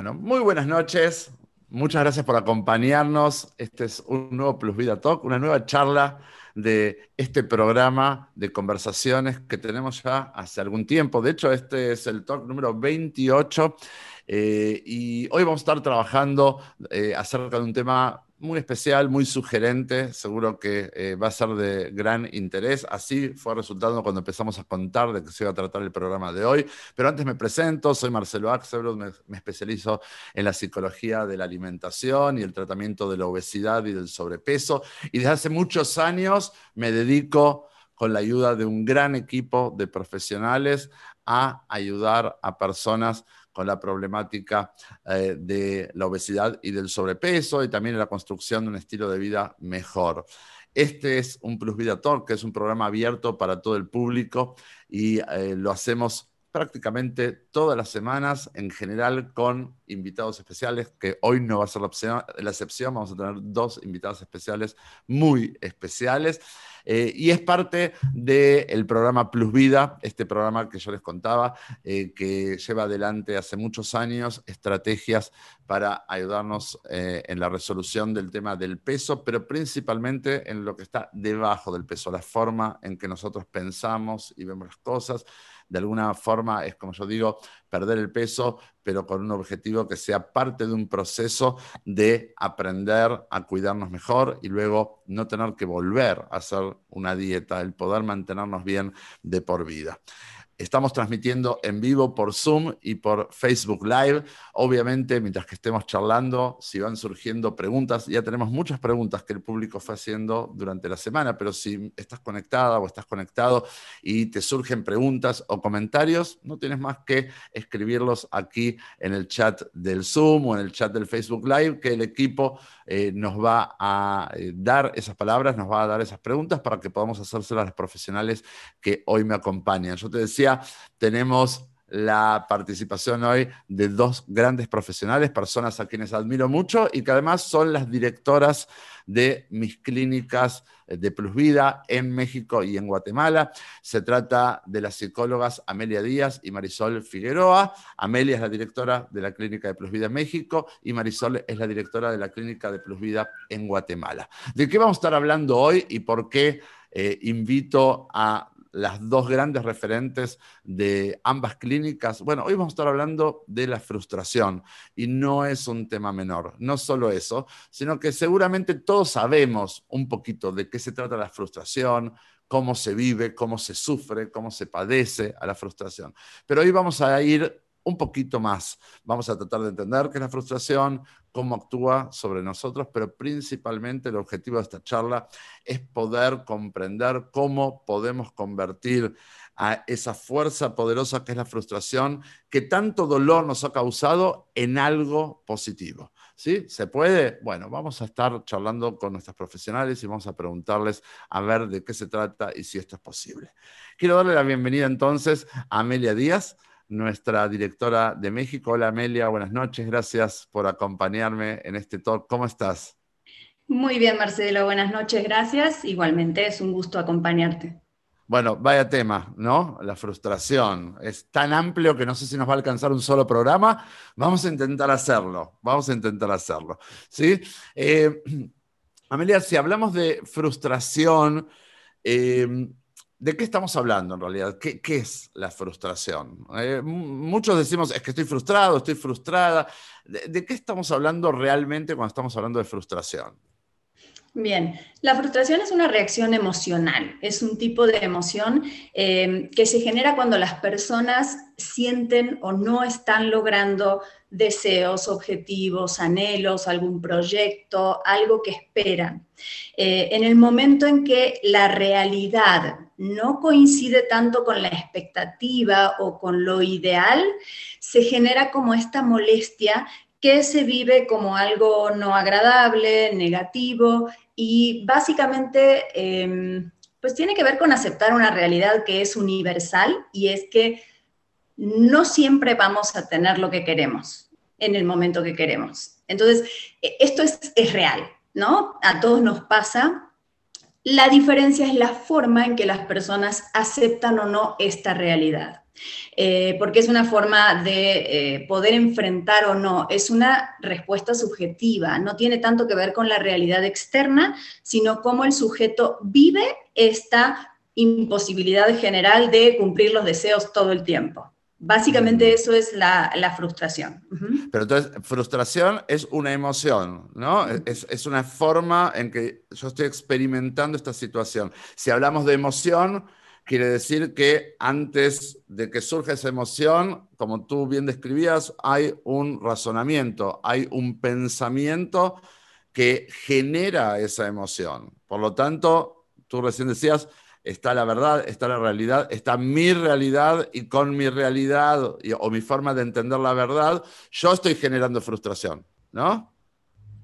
Bueno, muy buenas noches. Muchas gracias por acompañarnos. Este es un nuevo Plus Vida Talk, una nueva charla de este programa de conversaciones que tenemos ya hace algún tiempo. De hecho, este es el talk número 28 eh, y hoy vamos a estar trabajando eh, acerca de un tema muy especial, muy sugerente, seguro que eh, va a ser de gran interés. Así fue resultado cuando empezamos a contar de qué se iba a tratar el programa de hoy. Pero antes me presento, soy Marcelo Axelrod, me, me, especializo en la psicología de la alimentación y el tratamiento de la obesidad y del sobrepeso. Y desde hace muchos años me dedico con la ayuda de un gran equipo de profesionales a ayudar a personas con la problemática eh, de la obesidad y del sobrepeso y también la construcción de un estilo de vida mejor. Este es un Plus Vida Talk, que es un programa abierto para todo el público y eh, lo hacemos prácticamente todas las semanas, en general con invitados especiales, que hoy no va a ser la, la excepción, vamos a tener dos invitados especiales muy especiales. Eh, y es parte del programa Plus Vida, este programa que yo les contaba, eh, que lleva adelante hace muchos años estrategias para ayudarnos eh, en la resolución del tema del peso, pero principalmente en lo que está debajo del peso, la forma en que nosotros pensamos y vemos las cosas de alguna forma es, como yo digo, perder el peso, pero con un objetivo que sea parte de un proceso de aprender a cuidarnos mejor y luego no tener que volver a hacer una dieta, el poder mantenernos bien de por vida. Estamos transmitiendo en vivo por Zoom y por Facebook Live. Obviamente, mientras que estemos charlando, si van surgiendo preguntas, ya tenemos muchas preguntas que el público fue haciendo durante la semana, pero si estás conectada o estás conectado y te surgen preguntas o comentarios, no tienes más que escribirlos aquí en el chat del Zoom o en el chat del Facebook Live, que el equipo eh, nos va a eh, dar esas palabras, nos va a dar esas preguntas para que podamos hacérselas a los profesionales que hoy me acompañan. Yo te decía, tenemos la participación hoy de dos grandes profesionales, personas a quienes admiro mucho y que además son las directoras de mis clínicas de Plus Vida en México y en Guatemala. Se trata de las psicólogas Amelia Díaz y Marisol Figueroa. Amelia es la directora de la clínica de Plus Vida en México y Marisol es la directora de la clínica de Plus Vida en Guatemala. ¿De qué vamos a estar hablando hoy y por qué eh, invito a las dos grandes referentes de ambas clínicas. Bueno, hoy vamos a estar hablando de la frustración y no es un tema menor, no solo eso, sino que seguramente todos sabemos un poquito de qué se trata la frustración, cómo se vive, cómo se sufre, cómo se padece a la frustración. Pero hoy vamos a ir un poquito más. Vamos a tratar de entender qué es la frustración, cómo actúa sobre nosotros, pero principalmente el objetivo de esta charla es poder comprender cómo podemos convertir a esa fuerza poderosa que es la frustración, que tanto dolor nos ha causado, en algo positivo. ¿Sí? ¿Se puede? Bueno, vamos a estar charlando con nuestros profesionales y vamos a preguntarles a ver de qué se trata y si esto es posible. Quiero darle la bienvenida entonces a Amelia Díaz nuestra directora de México. Hola Amelia, buenas noches, gracias por acompañarme en este talk. ¿Cómo estás? Muy bien, Marcelo, buenas noches, gracias. Igualmente es un gusto acompañarte. Bueno, vaya tema, ¿no? La frustración. Es tan amplio que no sé si nos va a alcanzar un solo programa. Vamos a intentar hacerlo, vamos a intentar hacerlo. ¿Sí? Eh, Amelia, si hablamos de frustración, eh, ¿De qué estamos hablando en realidad? ¿Qué, es la frustración? Eh, muchos decimos, es que estoy frustrado, estoy frustrada. ¿De, qué estamos hablando realmente cuando estamos hablando de frustración? Bien, la frustración es una reacción emocional, es un tipo de emoción eh, que se genera cuando las personas sienten o no están logrando deseos, objetivos, anhelos, algún proyecto, algo que esperan. Eh, en el momento en que la realidad no coincide tanto con la expectativa o con lo ideal, se genera como esta molestia que se vive como algo no agradable, negativo y básicamente em, pues tiene que ver con aceptar una realidad que es universal y es que no siempre vamos a tener lo que queremos en el momento que queremos. Entonces, e, esto es, es real, ¿no? A todos nos pasa La diferencia es la forma en que las personas aceptan o no esta realidad. Eh, porque es una forma de eh, poder enfrentar o no, es una respuesta subjetiva, no tiene tanto que ver con la realidad externa, sino cómo el sujeto vive esta imposibilidad general de cumplir los deseos todo el tiempo. Básicamente eso es la, frustración. Pero entonces, frustración es una emoción, ¿no? Es, es, una forma en que yo estoy experimentando esta situación. Si hablamos de emoción, quiere decir que antes de que surja esa emoción, como tú bien describías, hay un razonamiento, hay un pensamiento que genera esa emoción. Por lo tanto, tú recién decías, está la verdad, está la realidad, está mi realidad y con mi realidad o mi forma de entender la verdad, yo estoy generando frustración, ¿no?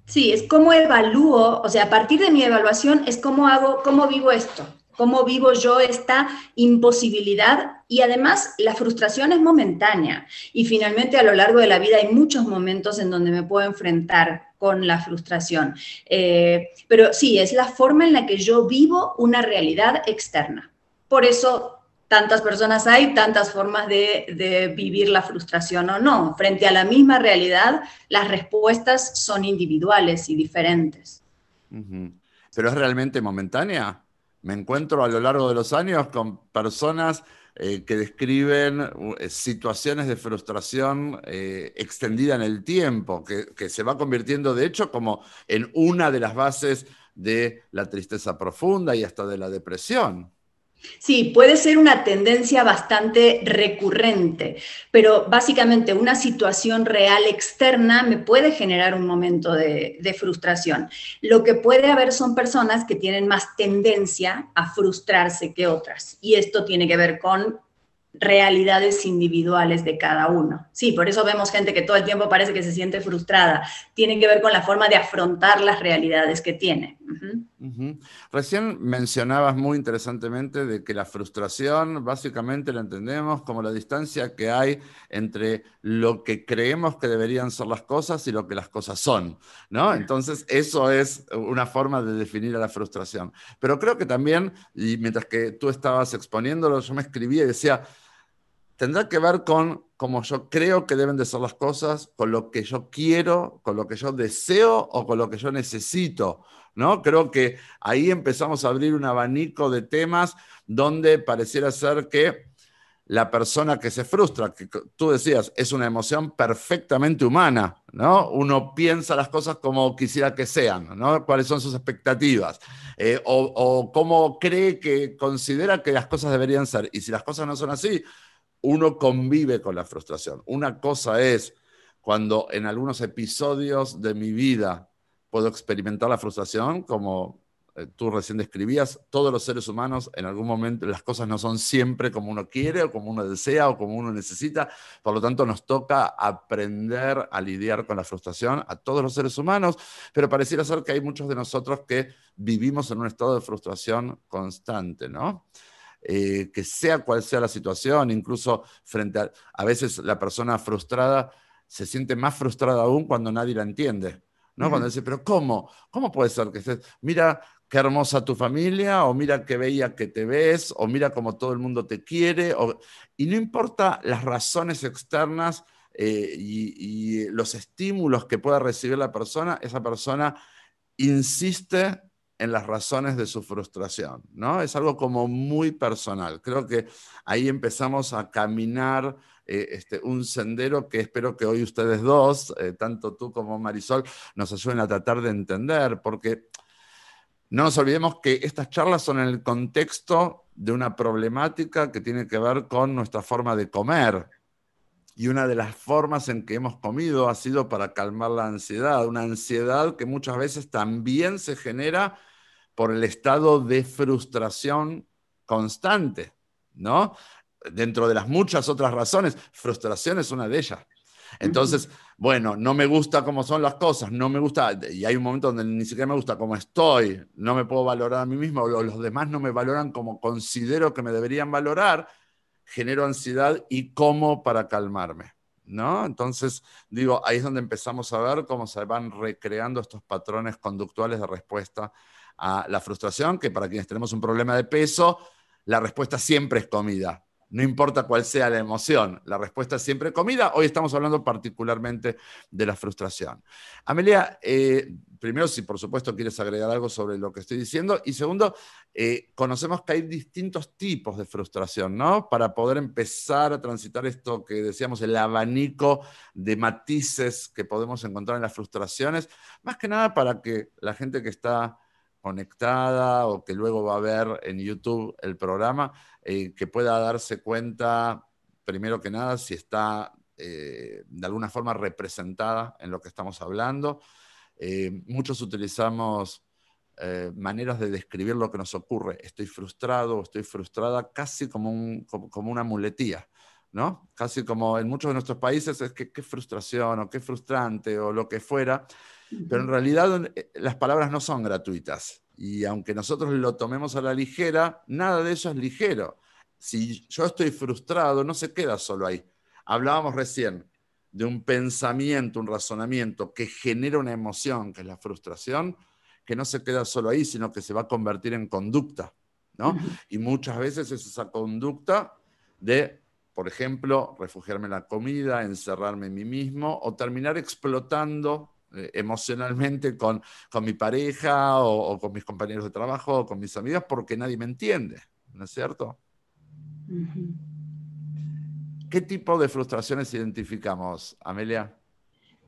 Sí, es como evalúo, o sea, a partir de mi evaluación es cómo hago, cómo vivo esto cómo vivo yo esta imposibilidad y además la frustración es momentánea y finalmente a lo largo de la vida hay muchos momentos en donde me puedo enfrentar con la frustración. Eh, pero sí, es la forma en la que yo vivo una realidad externa. Por eso tantas personas hay, tantas formas de, vivir la frustración o no. Frente a la misma realidad, las respuestas son individuales y diferentes. ¿Pero es realmente momentánea? Me encuentro a lo largo de los años con personas eh, que describen eh, situaciones de frustración eh, extendida en el tiempo, que, que, se va convirtiendo de hecho como en una de las bases de la tristeza profunda y hasta de la depresión. Sí, puede ser una tendencia bastante recurrente, pero básicamente una situación real externa me puede generar un momento de, frustración. Lo que puede haber son personas que tienen más tendencia a frustrarse que otras, y esto tiene que ver con realidades individuales de cada uno. Sí, por eso vemos gente que todo el tiempo parece que se siente frustrada. Tiene que ver con la forma de afrontar las realidades que tiene. Recién mencionabas muy interesantemente de que la frustración básicamente la entendemos como la distancia que hay entre lo que creemos que deberían ser las cosas y lo que las cosas son, ¿no? Entonces, eso es una forma de definir a la frustración. Pero creo que también, y mientras que tú estabas exponiéndolo, yo me escribía y decía, tendrá que ver con cómo yo creo que deben de ser las cosas, con lo que yo quiero, con lo que yo deseo o con lo que yo necesito, ¿no? Creo que ahí empezamos a abrir un abanico de temas donde pareciera ser que la persona que se frustra, que tú decías, es una emoción perfectamente humana, ¿no? Uno piensa las cosas como quisiera que sean, ¿no? ¿Cuáles son sus expectativas? Eh, o, o cómo cree que considera que las cosas deberían ser. Y si las cosas no son así, uno convive con la frustración. Una cosa es cuando en algunos episodios de mi vida puedo experimentar la frustración, como eh, tú recién describías, todos los seres humanos en algún momento las cosas no son siempre como uno quiere o como uno desea o como uno necesita, por lo tanto nos toca aprender a lidiar con la frustración a todos los seres humanos, pero pareciera ser que hay muchos de nosotros que vivimos en un estado de frustración constante, ¿no? Eh, que sea cual sea la situación, incluso frente a, a veces la persona frustrada se siente más frustrada aún cuando nadie la entiende. ¿no? Cuando dice, pero ¿cómo? ¿Cómo puede ser que estés, mira qué hermosa tu familia, o mira qué bella que te ves, o mira cómo todo el mundo te quiere, y no importa las razones externas eh, y, y, los estímulos que pueda recibir la persona, esa persona insiste en las razones de su frustración, ¿no? Es algo como muy personal. Creo que ahí empezamos a caminar eh, este, un sendero que espero que hoy ustedes dos, eh, tanto tú como Marisol, nos ayuden a tratar de entender, porque no nos olvidemos que estas charlas son en el contexto de una problemática que tiene que ver con nuestra forma de comer. Y una de las formas en que hemos comido ha sido para calmar la ansiedad, una ansiedad que muchas veces también se genera por el estado de frustración constante, ¿no? Dentro de las muchas otras razones, frustración es una de ellas. Entonces, bueno, no me gusta cómo son las cosas, no me gusta, y hay un momento donde ni siquiera me gusta cómo estoy, no me puedo valorar a mí mismo, o los demás no me valoran como considero que me deberían valorar, genero ansiedad y cómo para calmarme. ¿No? Entonces, digo, ahí es donde empezamos a ver cómo se van recreando estos patrones conductuales de respuesta a la frustración, que para quienes tenemos un problema de peso, la respuesta siempre es comida. No importa cuál sea la emoción, la respuesta es siempre comida. Hoy estamos hablando particularmente de la frustración. Amelia, eh, primero, si por supuesto quieres agregar algo sobre lo que estoy diciendo, y segundo, eh, conocemos que hay distintos tipos de frustración, ¿no? Para poder empezar a transitar esto que decíamos, el abanico de matices que podemos encontrar en las frustraciones, más que nada para que la gente que está conectada o que luego va a ver en YouTube el programa, eh, que pueda darse cuenta, primero que nada, si está eh, de alguna forma representada en lo que estamos hablando. Eh, muchos utilizamos maneras de describir lo que nos ocurre. Estoy frustrado estoy frustrada casi como, como, una muletía. ¿no? Casi como en muchos de nuestros países es que qué frustración o qué frustrante o lo que fuera. Pero en realidad eh, las palabras no son gratuitas. Y aunque nosotros lo tomemos a la ligera, nada de eso es ligero. Si yo estoy frustrado, no se queda solo ahí. Hablábamos recién de un pensamiento, un razonamiento que genera una emoción, que es la frustración, que no se queda solo ahí, sino que se va a convertir en conducta. ¿no? Y muchas veces es esa conducta de, por ejemplo, refugiarme en la comida, encerrarme en mí mismo o terminar explotando eh, emocionalmente con, con, mi pareja o, con mis compañeros de trabajo o con mis amigas porque nadie me entiende, ¿no es cierto? ¿Qué tipo de frustraciones identificamos, Amelia?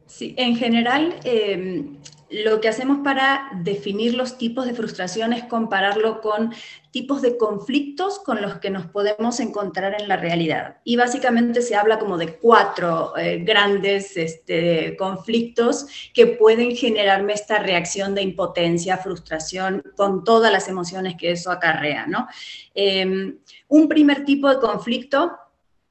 Sí, en general, em, lo que hacemos para definir los tipos de frustración es compararlo con tipos de conflictos con los que nos podemos encontrar en la realidad. Y básicamente se habla como de cuatro eh, grandes este, conflictos que pueden generarme esta reacción de impotencia, frustración, con todas las emociones que eso acarrea. Em, un primer tipo de conflicto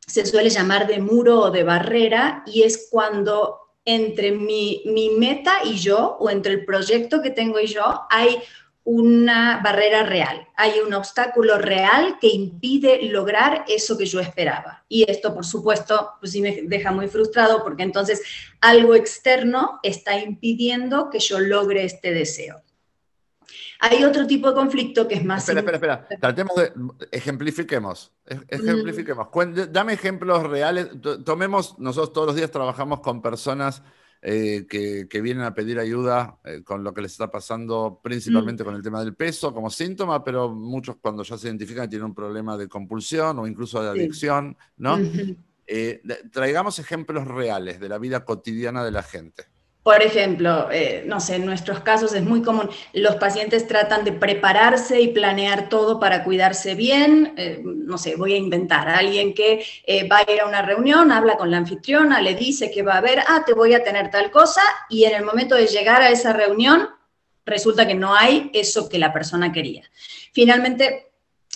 se suele llamar de muro o de barrera y es cuando entre mi, meta y yo, o entre el proyecto que tengo y yo, hay una barrera real, hay un obstáculo real que impide lograr eso que yo esperaba. Y esto, por supuesto, pues sí me deja muy frustrado porque entonces algo externo está impidiendo que yo logre este deseo. Hay otro tipo de conflicto que es más... Espera, espera, espera. Tratemos de... Ejemplifiquemos. Ejemplifiquemos. Dame ejemplos reales. Tomemos, nosotros todos los días trabajamos con personas eh, que, vienen a pedir ayuda eh, con lo que les está pasando, principalmente con el tema del peso como síntoma, pero muchos cuando ya se identifican tienen un problema de compulsión o incluso de adicción, ¿no? Eh, traigamos ejemplos reales de la vida cotidiana de la gente. Por ejemplo, eh, no sé, en nuestros casos es muy común, los pacientes tratan de prepararse y planear todo para cuidarse bien. Eh, no sé, voy a inventar a alguien que eh, va a ir a una reunión, habla con la anfitriona, le dice que va a haber, ah, te voy a tener tal cosa, y en el momento de llegar a esa reunión, resulta que no hay eso que la persona quería. Finalmente,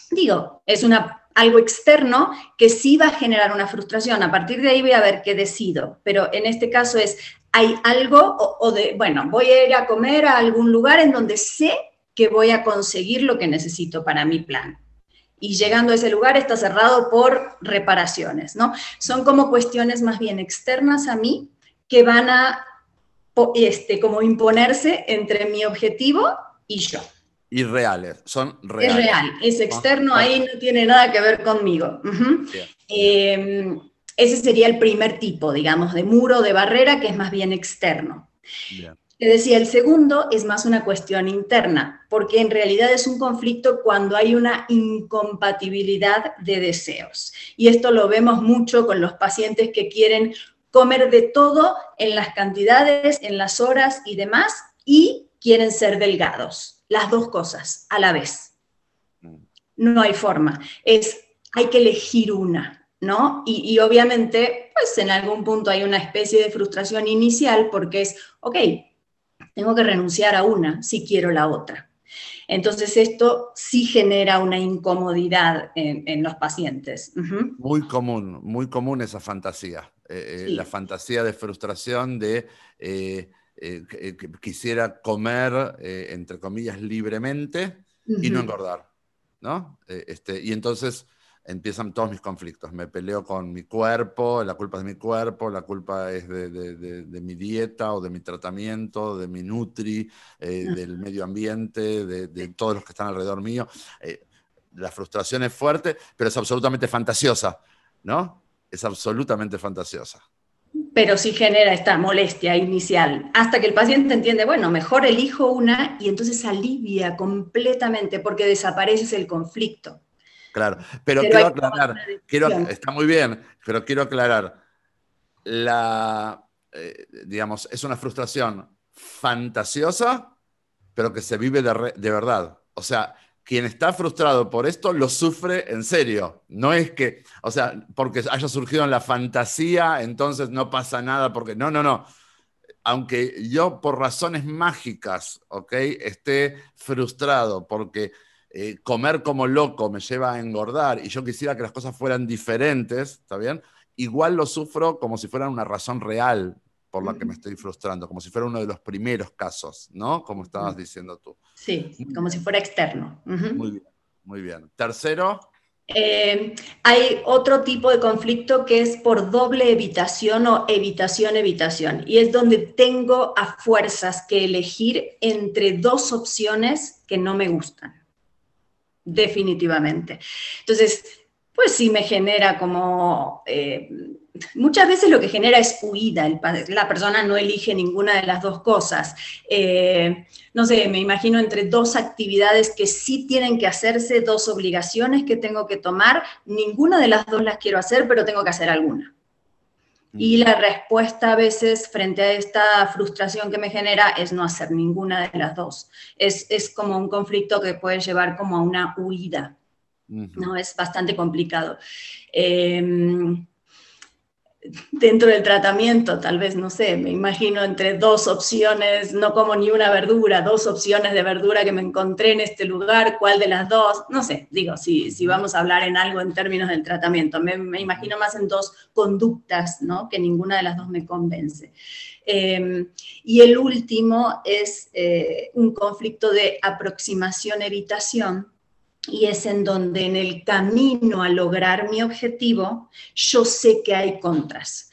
digo, es una algo externo que sí va a generar una frustración. A partir de ahí voy a ver qué decido, pero en este caso es hay algo o, de, bueno, voy a ir a comer a algún lugar en donde sé que voy a conseguir lo que necesito para mi plan. Y llegando a ese lugar está cerrado por reparaciones, ¿no? Son como cuestiones más bien externas a mí que van a este, como imponerse entre mi objetivo y yo. Y reales, son reales. Es real, es externo, ahí no tiene nada que ver conmigo. Ese sería el primer tipo, digamos, de muro, de barrera, que es más bien externo. Te decía, el segundo es más una cuestión interna, porque en realidad es un conflicto cuando hay una incompatibilidad de deseos. Y esto lo vemos mucho con los pacientes que quieren comer de todo en las cantidades, en las horas y demás, y quieren ser delgados. Las dos cosas a la vez. Mm. No hay forma. Es, hay que elegir una. ¿no? Y, obviamente, pues en algún punto hay una especie de frustración inicial porque es, ok, tengo que renunciar a una si quiero la otra. Entonces esto sí genera una incomodidad en, los pacientes. Muy común, muy común esa fantasía. Eh, eh, la fantasía de frustración de eh, que quisiera comer, entre comillas, libremente y no engordar. ¿no? este, y entonces empiezan todos mis conflictos. Me peleo con mi cuerpo, la culpa es de mi cuerpo, la culpa es de, mi dieta o de mi tratamiento, de mi nutri, eh, del medio ambiente, de, todos los que están alrededor mío. Eh, la frustración es fuerte, pero es absolutamente fantasiosa, ¿no? Es absolutamente fantasiosa. Pero sí genera esta molestia inicial, hasta que el paciente entiende, bueno, mejor elijo una y entonces alivia completamente porque desaparece el conflicto. Claro, pero, quiero aclarar, está muy bien, pero quiero aclarar, la, eh, digamos, es una frustración fantasiosa, pero que se vive de, de verdad. O sea, quien está frustrado por esto lo sufre en serio. No es que, o sea, porque haya surgido en la fantasía, entonces no pasa nada, porque no, no, no. Aunque yo por razones mágicas, ¿ok? Esté frustrado porque eh, comer como loco me lleva a engordar y yo quisiera que las cosas fueran diferentes, ¿está bien? Igual lo sufro como si fuera una razón real por la que me estoy frustrando, como si fuera uno de los primeros casos, ¿no? Como estabas diciendo tú. Sí, como si fuera externo. Muy bien, muy bien. Tercero. Eh, hay otro tipo de conflicto que es por doble evitación o evitación-evitación, y es donde tengo a fuerzas que elegir entre dos opciones que no me gustan definitivamente. Entonces, pues sí me genera como, eh, muchas veces lo que genera es huida, la persona no elige ninguna de las dos cosas. Eh, no sé, me imagino entre dos actividades que sí tienen que hacerse, dos obligaciones que tengo que tomar, ninguna de las dos las quiero hacer, pero tengo que hacer alguna. Y la respuesta a veces frente a esta frustración que me genera es no hacer ninguna de las dos. Es, es como un conflicto que puede llevar como a una huida. ¿no? Es bastante complicado. Eh, dentro del tratamiento, tal vez, no sé, me imagino entre dos opciones, no como ni una verdura, dos opciones de verdura que me encontré en este lugar, ¿cuál de las dos? No sé, digo, si, si vamos a hablar en algo en términos del tratamiento, me, imagino más en dos conductas, ¿no? Que ninguna de las dos me convence. Em, y el último es eh, un conflicto de aproximación-evitación, y es en donde en el camino a lograr mi objetivo, yo sé que hay contras.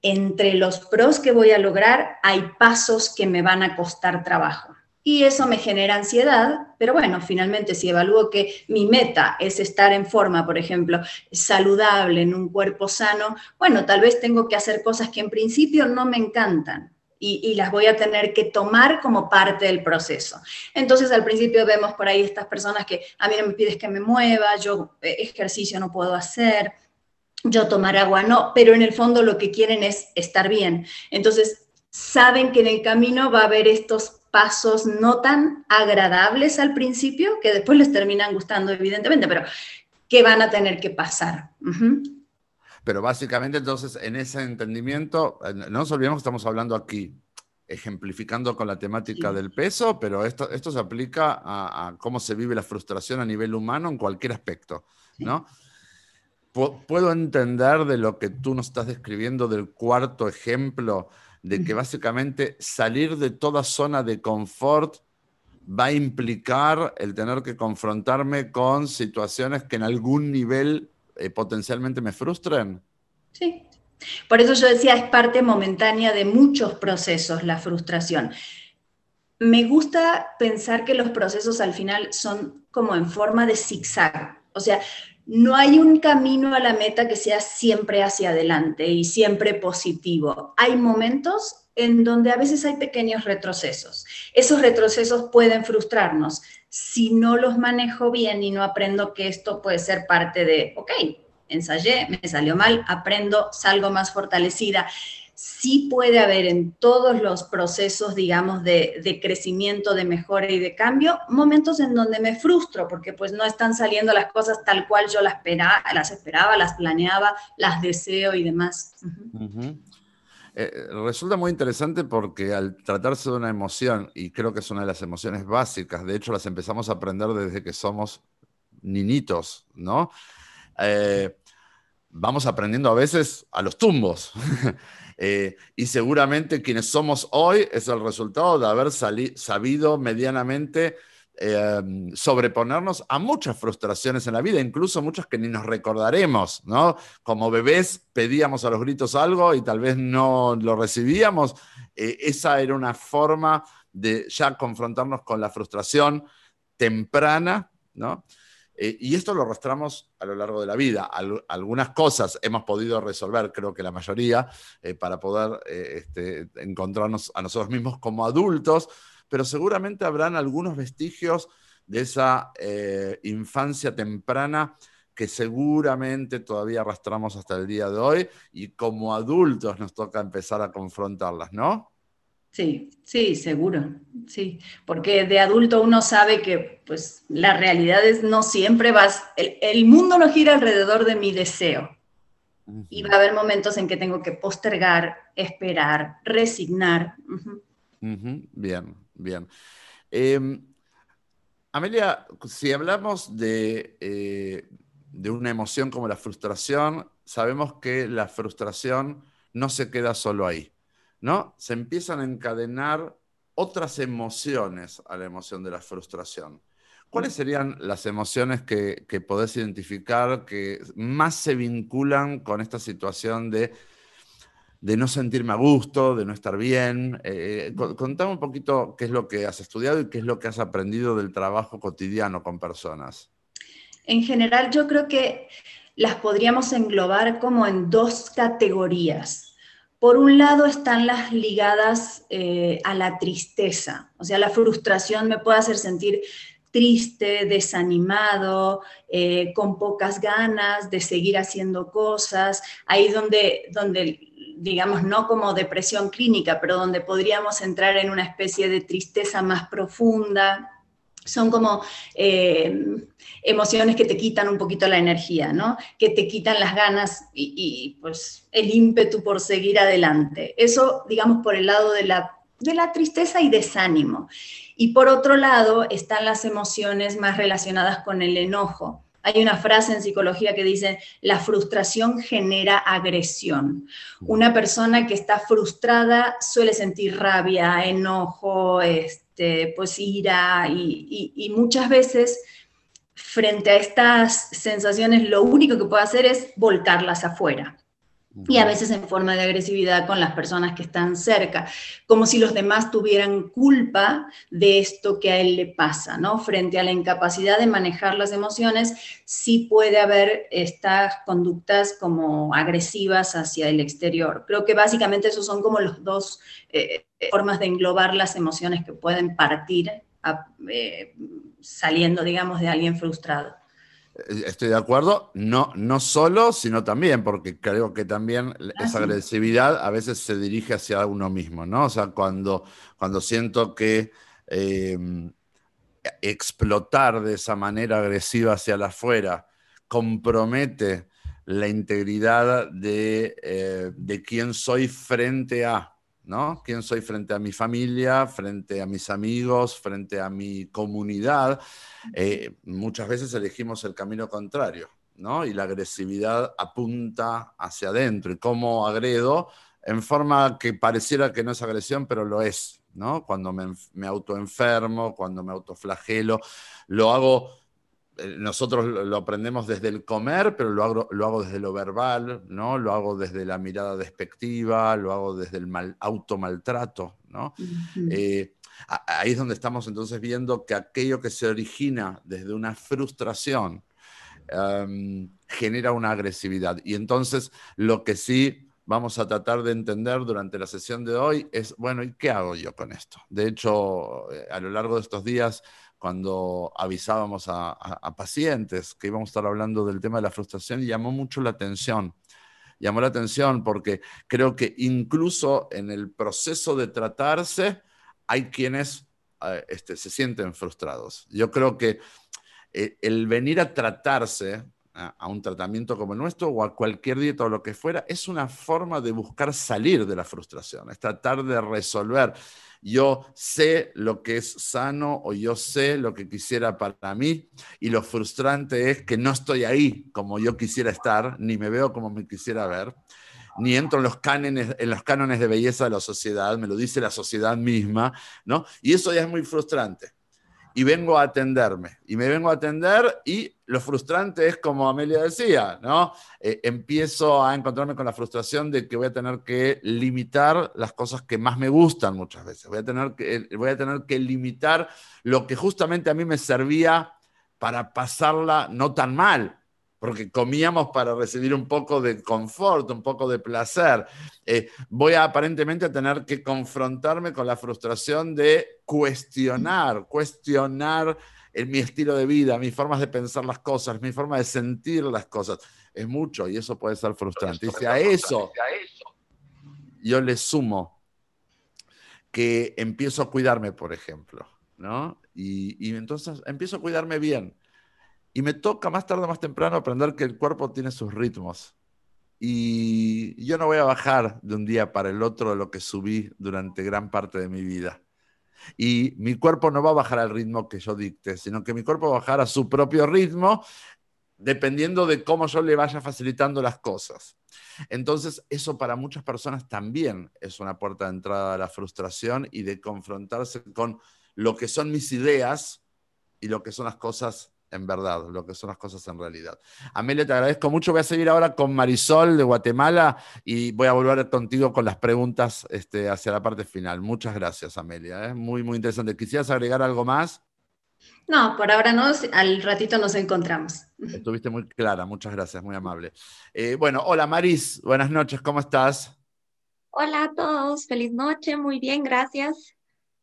Entre los pros que voy a lograr, hay pasos que me van a costar trabajo. Y eso me genera ansiedad, pero bueno, finalmente si evalúo que mi meta es estar en forma, por ejemplo, saludable, en un cuerpo sano, bueno, tal vez tengo que hacer cosas que en principio no me encantan, y, las voy a tener que tomar como parte del proceso. Entonces, al principio vemos por ahí estas personas que a mí no me pides que me mueva, yo eh, ejercicio no puedo hacer, yo tomar agua no, pero en el fondo lo que quieren es estar bien. Entonces, saben que en el camino va a haber estos pasos no tan agradables al principio, que después les terminan gustando, evidentemente, pero que van a tener que pasar. Pero básicamente entonces en ese entendimiento, eh, no nos olvidemos que estamos hablando aquí, ejemplificando con la temática del peso, pero esto, esto se aplica a, cómo se vive la frustración a nivel humano en cualquier aspecto, ¿no? Puedo entender de lo que tú nos estás describiendo del cuarto ejemplo, de que básicamente salir de toda zona de confort va a implicar el tener que confrontarme con situaciones que en algún nivel eh, potencialmente me frustren. Sí. Por eso yo decía, es parte momentánea de muchos procesos la frustración. Me gusta pensar que los procesos al final son como en forma de zigzag. O sea, no hay un camino a la meta que sea siempre hacia adelante y siempre positivo. Hay momentos en donde a veces hay pequeños retrocesos. Esos retrocesos pueden frustrarnos si no los manejo bien y no aprendo que esto puede ser parte de, ok, ensayé, me salió mal, aprendo, salgo más fortalecida. Sí puede haber en todos los procesos, digamos, de, crecimiento, de mejora y de cambio, momentos en donde me frustro porque pues no están saliendo las cosas tal cual yo las, esperaba, las esperaba, las planeaba, las deseo y demás. Eh, resulta muy interesante porque al tratarse de una emoción, y creo que es una de las emociones básicas, de hecho las empezamos a aprender desde que somos niñitos, ¿no? Eh, vamos aprendiendo a veces a los tumbos. Eh, y seguramente quienes somos hoy es el resultado de haber sabido medianamente em, sobreponernos a muchas frustraciones en la vida, incluso muchas que ni nos recordaremos, ¿no? Como bebés pedíamos a los gritos algo y tal vez no lo recibíamos. Eh, esa era una forma de ya confrontarnos con la frustración temprana, ¿no? Eh, y esto lo arrastramos a lo largo de la vida. algunas cosas hemos podido resolver, creo que la mayoría, eh, para poder este, encontrarnos a nosotros mismos como adultos, pero seguramente habrán algunos vestigios de esa eh, infancia temprana que seguramente todavía arrastramos hasta el día de hoy y como adultos nos toca empezar a confrontarlas, ¿no? Sí, sí, seguro, sí, porque de adulto uno sabe que pues la realidad es no siempre vas, el, mundo no gira alrededor de mi deseo y va a haber momentos en que tengo que postergar, esperar, resignar. Bien, bien. Em, Amelia, si hablamos de, eh, de una emoción como la frustración, sabemos que la frustración no se queda solo ahí, ¿no? Se empiezan a encadenar otras emociones a la emoción de la frustración. ¿Cuáles serían las emociones que, que podés identificar que más se vinculan con esta situación de de no sentirme a gusto, de no estar bien. Eh, contame un poquito qué es lo que has estudiado y qué es lo que has aprendido del trabajo cotidiano con personas. En general, yo creo que las podríamos englobar como en dos categorías. Por un lado están las ligadas eh, a la tristeza, o sea, la frustración me puede hacer sentir triste, desanimado, eh, con pocas ganas de seguir haciendo cosas, ahí donde, donde digamos, no como depresión clínica, pero donde podríamos entrar en una especie de tristeza más profunda. Son como eh, emociones que te quitan un poquito la energía, ¿no? Que te quitan las ganas y, pues el ímpetu por seguir adelante. Eso, digamos, por el lado de la, de la tristeza y desánimo. Y por otro lado están las emociones más relacionadas con el enojo hay una frase en psicología que dice, la frustración genera agresión. Una persona que está frustrada suele sentir rabia, enojo, este, pues ira y muchas veces frente a estas sensaciones lo único que puede hacer es volcarlas afuera y a veces en forma de agresividad con las personas que están cerca, como si los demás tuvieran culpa de esto que a él le pasa, ¿no? Frente a la incapacidad de manejar las emociones, sí puede haber estas conductas como agresivas hacia el exterior. Creo que básicamente esos son como los dos eh, formas de englobar las emociones que pueden partir eh, saliendo, digamos, de alguien frustrado. Estoy de acuerdo, no, no solo, sino también, porque creo que también ah, esa agresividad a veces se dirige hacia uno mismo, ¿no? O sea, cuando, cuando siento que em, explotar de esa manera agresiva hacia la afuera compromete la integridad de, eh, de quién soy frente a, ¿no? ¿Quién soy frente a mi familia, frente a mis amigos, frente a mi comunidad? Eh, muchas veces elegimos el camino contrario, ¿no? Y la agresividad apunta hacia adentro. ¿Y cómo agredo? En forma que pareciera que no es agresión, pero lo es, ¿no? Cuando me, me autoenfermo, cuando me autoflagelo, lo hago nosotros lo aprendemos desde el comer, pero lo hago, lo hago desde lo verbal, ¿no? Lo hago desde la mirada despectiva, lo hago desde el mal, automaltrato, ¿no? Eh, ahí es donde estamos entonces viendo que aquello que se origina desde una frustración em, genera una agresividad. Y entonces lo que sí vamos a tratar de entender durante la sesión de hoy es, bueno, ¿y qué hago yo con esto? De hecho, eh, a lo largo de estos días cuando avisábamos a, pacientes que íbamos a estar hablando del tema de la frustración llamó mucho la atención. Llamó la atención porque creo que incluso en el proceso de tratarse hay quienes eh, este, se sienten frustrados. Yo creo que eh, el venir a tratarse a, un tratamiento como el nuestro o a cualquier dieta o lo que fuera es una forma de buscar salir de la frustración, es tratar de resolver yo sé lo que es sano o yo sé lo que quisiera para mí y lo frustrante es que no estoy ahí como yo quisiera estar, ni me veo como me quisiera ver, ni entro en los, cánones, en los cánones de belleza de la sociedad, me lo dice la sociedad misma, ¿no? Y eso ya es muy frustrante. Y vengo a atenderme. Y me vengo a atender y lo frustrante es como Amelia decía, ¿no? Eh, empiezo a encontrarme con la frustración de que voy a tener que limitar las cosas que más me gustan muchas veces. Voy a tener que, voy a tener que limitar lo que justamente a mí me servía para pasarla no tan mal, porque comíamos para recibir un poco de confort, un poco de placer. Eh, voy a aparentemente tener que confrontarme con la frustración de cuestionar, cuestionar mi estilo de vida, mis formas de pensar las cosas, mi forma de sentir las cosas. Es mucho y eso puede ser frustrante. Y si a eso yo le sumo que empiezo a cuidarme, por ejemplo, ¿no? y entonces empiezo a cuidarme bien y me toca más tarde o más temprano aprender que el cuerpo tiene sus ritmos. Y yo no voy a bajar de un día para el otro lo que subí durante gran parte de mi vida. Y mi cuerpo no va a bajar al ritmo que yo dicte, sino que mi cuerpo va a bajar a su propio ritmo, dependiendo de cómo yo le vaya facilitando las cosas. Entonces, eso para muchas personas también es una puerta de entrada a la frustración y de confrontarse con lo que son mis ideas y lo que son las cosas en verdad, lo que son las cosas en realidad. Amelia, te agradezco mucho. Voy a seguir ahora con Marisol de Guatemala y voy a volver contigo con las preguntas este, hacia la parte final. Muchas gracias, Amelia. Es ¿eh? muy, muy interesante. ¿Quisieras agregar algo más? No, por ahora no, al ratito nos encontramos. Estuviste muy clara, muchas gracias, muy amable. Eh, bueno, hola Maris, buenas noches, ¿cómo estás? Hola a todos, feliz noche, muy bien, gracias.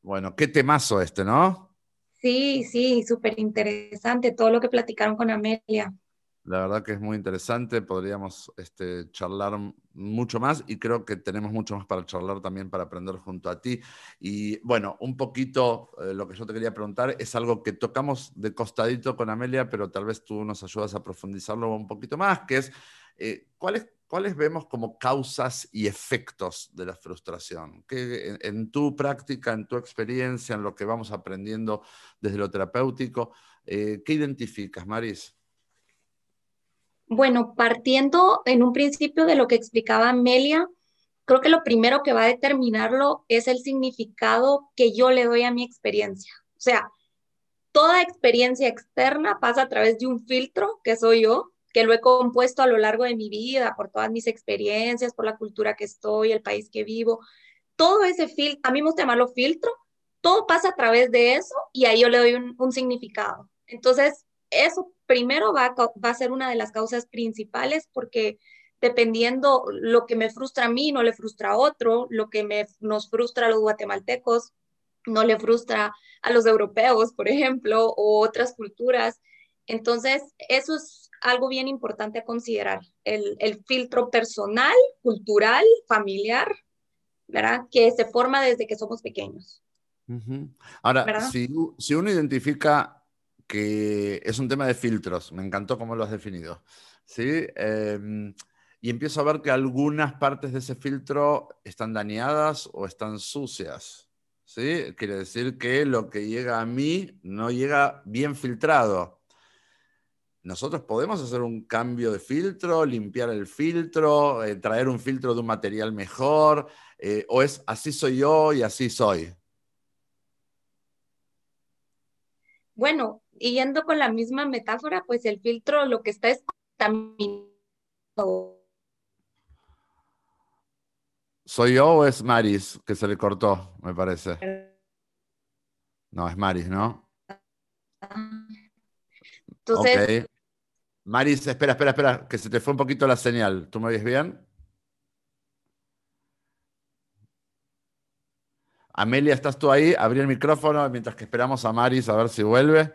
Bueno, qué temazo este, ¿no? Sí, sí, súper interesante todo lo que platicaron con Amelia. La verdad que es muy interesante, podríamos este, charlar mucho más y creo que tenemos mucho más para charlar también, para aprender junto a ti. Y bueno, un poquito eh, lo que yo te quería preguntar es algo que tocamos de costadito con Amelia, pero tal vez tú nos ayudas a profundizarlo un poquito más, que es, eh, ¿cuál es ¿cuáles vemos como causas y efectos de la frustración? ¿Qué, en, tu práctica, en tu experiencia, en lo que vamos aprendiendo desde lo terapéutico, eh, ¿qué identificas, Maris? Bueno, partiendo en un principio de lo que explicaba Amelia, creo que lo primero que va a determinarlo es el significado que yo le doy a mi experiencia. O sea, toda experiencia externa pasa a través de un filtro, que soy yo, que lo he compuesto a lo largo de mi vida, por todas mis experiencias, por la cultura que estoy, el país que vivo. Todo ese filtro, a mí me gusta llamarlo filtro, todo pasa a través de eso y ahí yo le doy un, significado. Entonces, eso primero va va a ser una de las causas principales porque dependiendo lo que me frustra a mí, no le frustra a otro, lo que me, nos frustra a los guatemaltecos, no le frustra a los europeos, por ejemplo, o otras culturas. Entonces, eso es algo bien importante a considerar, el, filtro personal, cultural, familiar, ¿verdad? Que se forma desde que somos pequeños. Ahora, si, uno identifica que es un tema de filtros, me encantó cómo lo has definido, ¿sí? Em, y empiezo a ver que algunas partes de ese filtro están dañadas o están sucias, ¿sí? Quiere decir que lo que llega a mí no llega bien filtrado nosotros podemos hacer un cambio de filtro, limpiar el filtro, eh, traer un filtro de un material mejor, eh, o es así soy yo y así soy. Bueno, y yendo con la misma metáfora, pues el filtro lo que está es contaminado. ¿Soy yo o es Maris que se le cortó, me parece? No, es Maris, ¿no? Entonces, Maris, espera, espera, espera, que se te fue un poquito la señal. ¿Tú me oyes bien? Amelia, ¿estás tú ahí? Abrí el micrófono mientras que esperamos a Maris a ver si vuelve.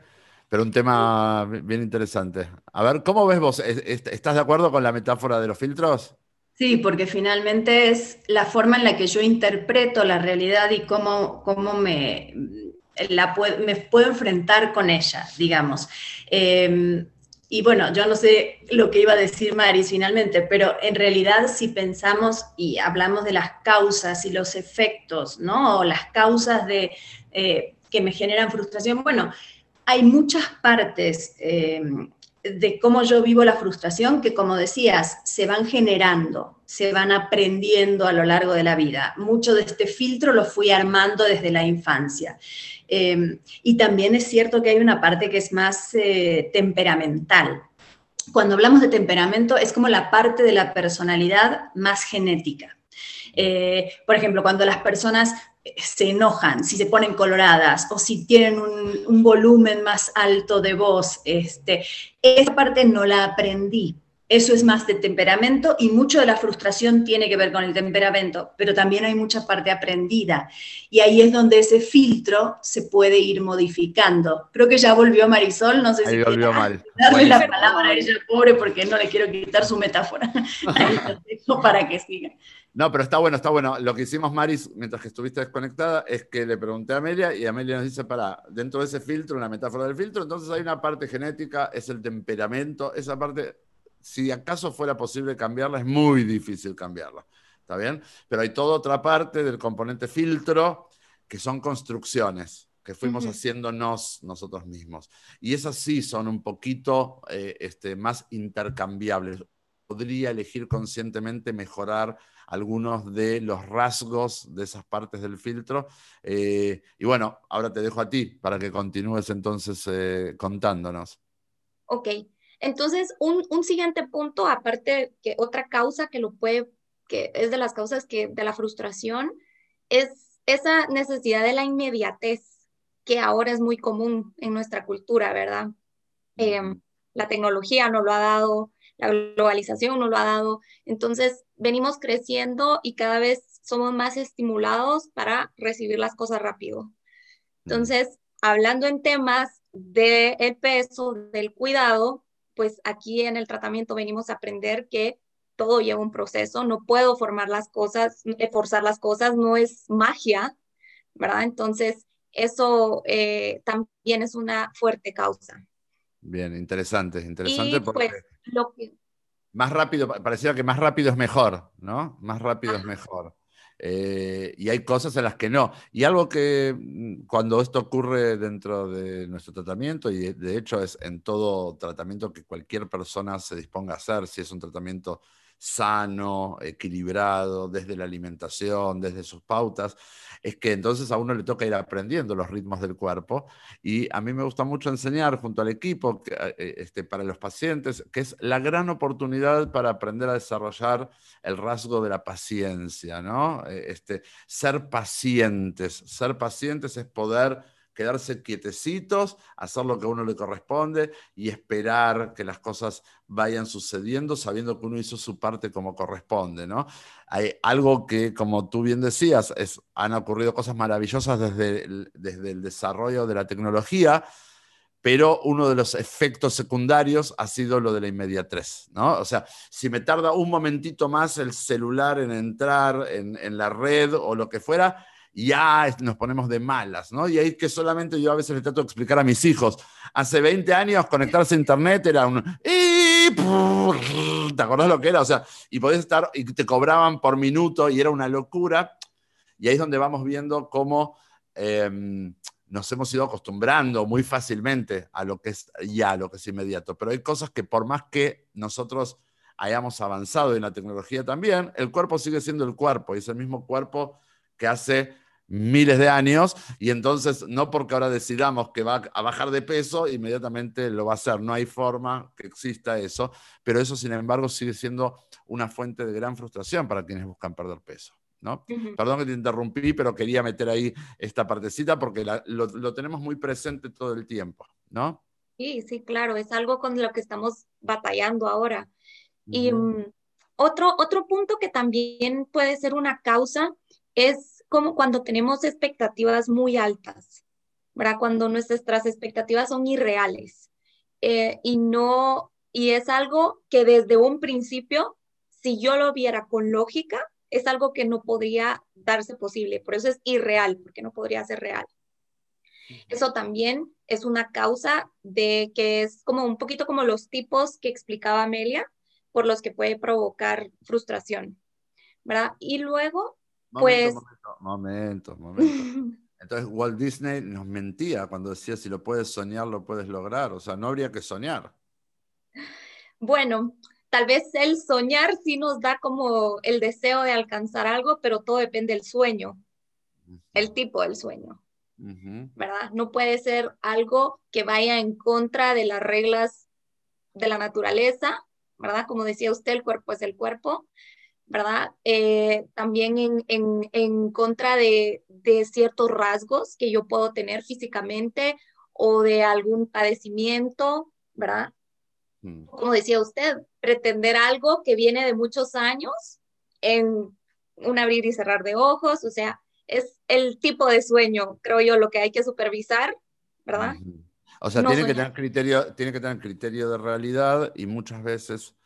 Pero un tema bien interesante. A ver, ¿cómo ves vos? ¿Estás de acuerdo con la metáfora de los filtros? Sí, porque finalmente es la forma en la que yo interpreto la realidad y cómo, cómo me, la, me puedo enfrentar con ella, digamos. Em, y bueno, yo no sé lo que iba a decir Maris finalmente, pero en realidad si pensamos y hablamos de las causas y los efectos, ¿no? O las causas de, eh, que me generan frustración, bueno, hay muchas partes eh, de cómo yo vivo la frustración, que como decías, se van generando, se van aprendiendo a lo largo de la vida. Mucho de este filtro lo fui armando desde la infancia. Em, y también es cierto que hay una parte que es más eh, temperamental. Cuando hablamos de temperamento, es como la parte de la personalidad más genética. Eh, por ejemplo, cuando las personas se enojan, si se ponen coloradas o si tienen un, volumen más alto de voz. Este, esa parte no la aprendí. Eso es más de temperamento y mucho de la frustración tiene que ver con el temperamento, pero también hay mucha parte aprendida. Y ahí es donde ese filtro se puede ir modificando. Creo que ya volvió Marisol, no sé ahí si volvió Marisol. darle la palabra a ella, pobre, porque no le quiero quitar su metáfora. Para que siga. No, pero está bueno, está bueno. Lo que hicimos, Maris, mientras que estuviste desconectada, es que le pregunté a Amelia y Amelia nos dice, para, dentro de ese filtro, una metáfora del filtro, entonces hay una parte genética, es el temperamento, esa parte, si acaso fuera posible cambiarla, es muy difícil cambiarla, ¿está bien? Pero hay toda otra parte del componente filtro que son construcciones que fuimos haciéndonos nosotros mismos. Y esas sí son un poquito eh, este, más intercambiables. Podría elegir conscientemente mejorar algunos de los rasgos de esas partes del filtro. Eh, y bueno, ahora te dejo a ti para que continúes entonces eh, contándonos. Ok, entonces un, siguiente punto, aparte que otra causa que lo puede, que es de las causas que de la frustración, es esa necesidad de la inmediatez que ahora es muy común en nuestra cultura, ¿verdad? Em, la tecnología nos lo ha dado, la globalización nos lo ha dado. Entonces, venimos creciendo y cada vez somos más estimulados para recibir las cosas rápido. Entonces, hablando en temas del el peso, del cuidado, pues aquí en el tratamiento venimos a aprender que todo lleva un proceso, no puedo formar las cosas, forzar las cosas, no es magia, ¿verdad? Entonces, eso eh, también es una fuerte causa. Bien, interesante, interesante porque pues, lo que... más rápido, parecía que más rápido es mejor, ¿no? Más rápido es mejor. Eh, y hay cosas en las que no. Y algo que mm, cuando esto ocurre dentro de nuestro tratamiento, y de hecho es en todo tratamiento que cualquier persona se disponga a hacer, si es un tratamiento sano, equilibrado, desde la alimentación, desde sus pautas, es que entonces a uno le toca ir aprendiendo los ritmos del cuerpo. Y a mí me gusta mucho enseñar junto al equipo, eh, eh, este, para los pacientes, que es la gran oportunidad para aprender a desarrollar el rasgo de la paciencia, ¿no? Eh, este, ser pacientes. Ser pacientes es poder quedarse quietecitos, hacer lo que a uno le corresponde y esperar que las cosas vayan sucediendo sabiendo que uno hizo su parte como corresponde, ¿no? Hay algo que, como tú bien decías, es, han ocurrido cosas maravillosas desde el, desde el desarrollo de la tecnología, pero uno de los efectos secundarios ha sido lo de la inmediatez, ¿no? O sea, si me tarda un momentito más el celular en entrar en, en la red o lo que fuera, ya nos ponemos de malas, ¿no? Y ahí que solamente yo a veces le trato de explicar a mis hijos. Hace 20 años conectarse a internet era un... ¿Te acordás lo que era? O sea, y podías estar y te cobraban por minuto y era una locura. Y ahí es donde vamos viendo cómo em, nos hemos ido acostumbrando muy fácilmente a lo que es ya, lo que es inmediato. Pero hay cosas que por más que nosotros hayamos avanzado en la tecnología también, el cuerpo sigue siendo el cuerpo y es el mismo cuerpo que hace miles de años y entonces no porque ahora decidamos que va a bajar de peso, inmediatamente lo va a hacer. No hay forma que exista eso, pero eso sin embargo sigue siendo una fuente de gran frustración para quienes buscan perder peso. ¿no? Perdón que te interrumpí, pero quería meter ahí esta partecita porque lo, tenemos muy presente todo el tiempo, ¿no? Sí, sí, claro, es algo con lo que estamos batallando ahora. Y mm, otro, otro punto que también puede ser una causa es como cuando tenemos expectativas muy altas, ¿verdad? Cuando nuestras expectativas son irreales eh, y no, y es algo que desde un principio, si yo lo viera con lógica, es algo que no podría darse posible, por eso es irreal, porque no podría ser real. Eso también es una causa de que es como un poquito como los tipos que explicaba Amelia, por los que puede provocar frustración, ¿verdad? Y luego pues... Momento, momento, Entonces Walt Disney nos mentía cuando decía si lo puedes soñar, lo puedes lograr. O sea, no habría que soñar. Bueno, tal vez el soñar sí nos da como el deseo de alcanzar algo, pero todo depende del sueño, el tipo del sueño, ¿verdad? No puede ser algo que vaya en contra de las reglas de la naturaleza, ¿verdad? Como decía usted, el cuerpo es el cuerpo, ¿verdad? Eh, también en, en, en contra de, de, ciertos rasgos que yo puedo tener físicamente o de algún padecimiento, ¿verdad? Mm. Como decía usted, pretender algo que viene de muchos años en un abrir y cerrar de ojos, o sea, es el tipo de sueño, creo yo, lo que hay que supervisar, ¿verdad? O sea, tiene, que tener criterio, tiene que tener criterio de realidad y muchas veces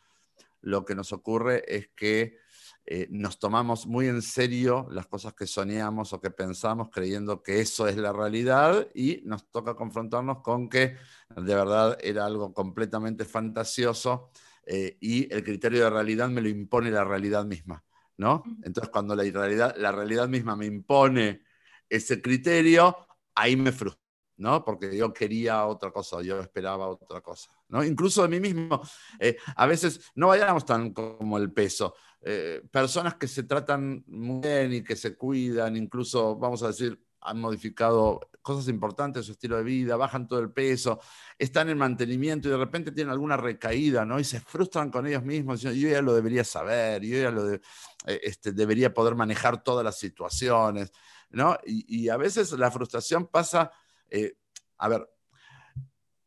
lo que nos ocurre es que eh, nos tomamos muy en serio las cosas que soñamos o que pensamos creyendo que eso es la realidad y nos toca confrontarnos con que de verdad era algo completamente fantasioso eh, y el criterio de realidad me lo impone la realidad misma, ¿no? Entonces cuando la realidad, la realidad misma me impone ese criterio, ahí me frustro. ¿No? Porque yo quería otra cosa, yo esperaba otra cosa, ¿no? Incluso de mí mismo. Eh, a veces no vayamos tan como el peso. Eh, personas que se tratan muy bien y que se cuidan, incluso, vamos a decir, han modificado cosas importantes su estilo de vida, bajan todo el peso, están en mantenimiento y de repente tienen alguna recaída, ¿no? Y se frustran con ellos mismos, yo ya lo debería saber, yo ya lo eh, este, debería poder manejar todas las situaciones, ¿no? Y, a veces la frustración pasa, eh, a ver,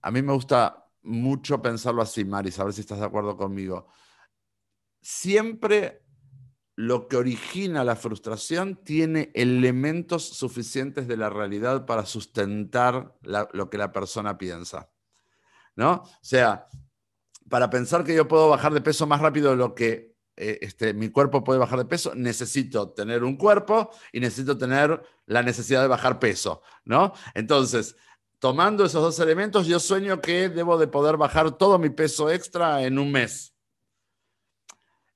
a mí me gusta mucho pensarlo así, Maris, a ver si estás de acuerdo conmigo siempre lo que origina la frustración tiene elementos suficientes de la realidad para sustentar lo que la persona piensa. ¿No? O sea, para pensar que yo puedo bajar de peso más rápido de lo que eh, este, mi cuerpo puede bajar de peso, necesito tener un cuerpo y necesito tener la necesidad de bajar peso, ¿no? Entonces, tomando esos dos elementos, yo sueño que debo de poder bajar todo mi peso extra en un mes.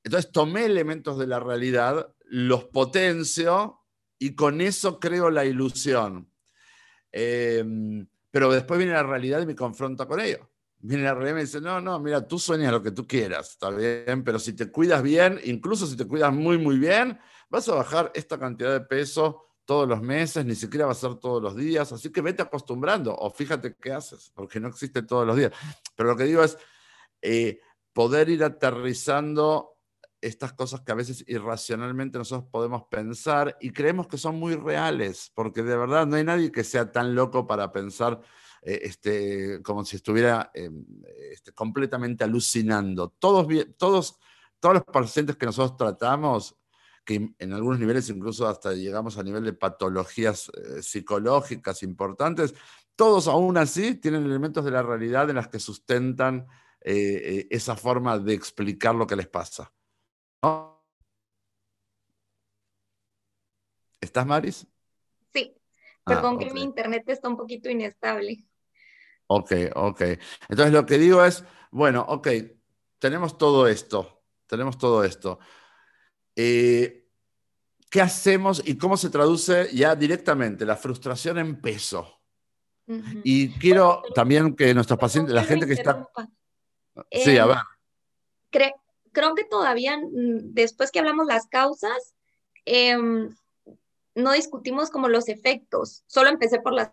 Entonces tomé elementos de la realidad, los potencio y con eso creo la ilusión. Em, pero después viene la realidad y me confronta con ello. Viene la realidad y dice, no, no, mira, tú sueñas lo que tú quieras, está bien, pero si te cuidas bien, incluso si te cuidas muy, muy bien, vas a bajar esta cantidad de peso todos los meses, ni siquiera va a ser todos los días, así que vete acostumbrando o fíjate qué haces, porque no existe todos los días. Pero lo que digo es eh, poder ir aterrizando estas cosas que a veces irracionalmente nosotros podemos pensar y creemos que son muy reales, porque de verdad no hay nadie que sea tan loco para pensar eh, este, como si estuviera eh, este, completamente alucinando. Todos, todos, todos los pacientes que nosotros tratamos, que en algunos niveles incluso hasta llegamos a nivel de patologías eh, psicológicas importantes, todos aún así tienen elementos de la realidad en las que sustentan esa forma de explicar lo que les pasa. ¿Estás, Maris? Sí, ah, perdón que mi internet está un poquito inestable. Ok, ok. Entonces lo que digo es, bueno, ok, tenemos todo esto, tenemos todo esto. Eh, ¿Qué hacemos y cómo se traduce ya directamente la frustración en peso? Y quiero también que nuestros pacientes, la gente que está... Sí, a ver. creo que todavía, mm, después que hablamos las causas, em, no discutimos como los efectos, solo empecé por las...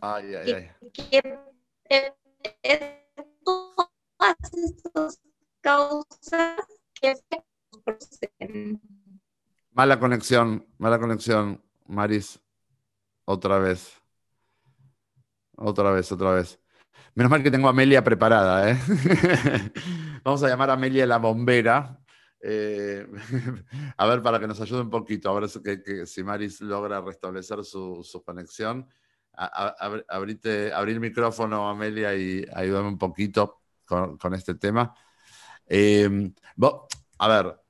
ay, ay, ay. todas estas causas Mala conexión, mala conexión, Maris. Otra vez. Otra vez, otra vez. Menos mal que tengo a Amelia preparada, ¿eh? Vamos a llamar a Amelia la bombera eh, a ver, para que nos ayude un poquito, a ver que, si Maris logra restablecer su, conexión. Abrir el micrófono, Amelia, y ayúdame un poquito con, este tema. Em, a ver,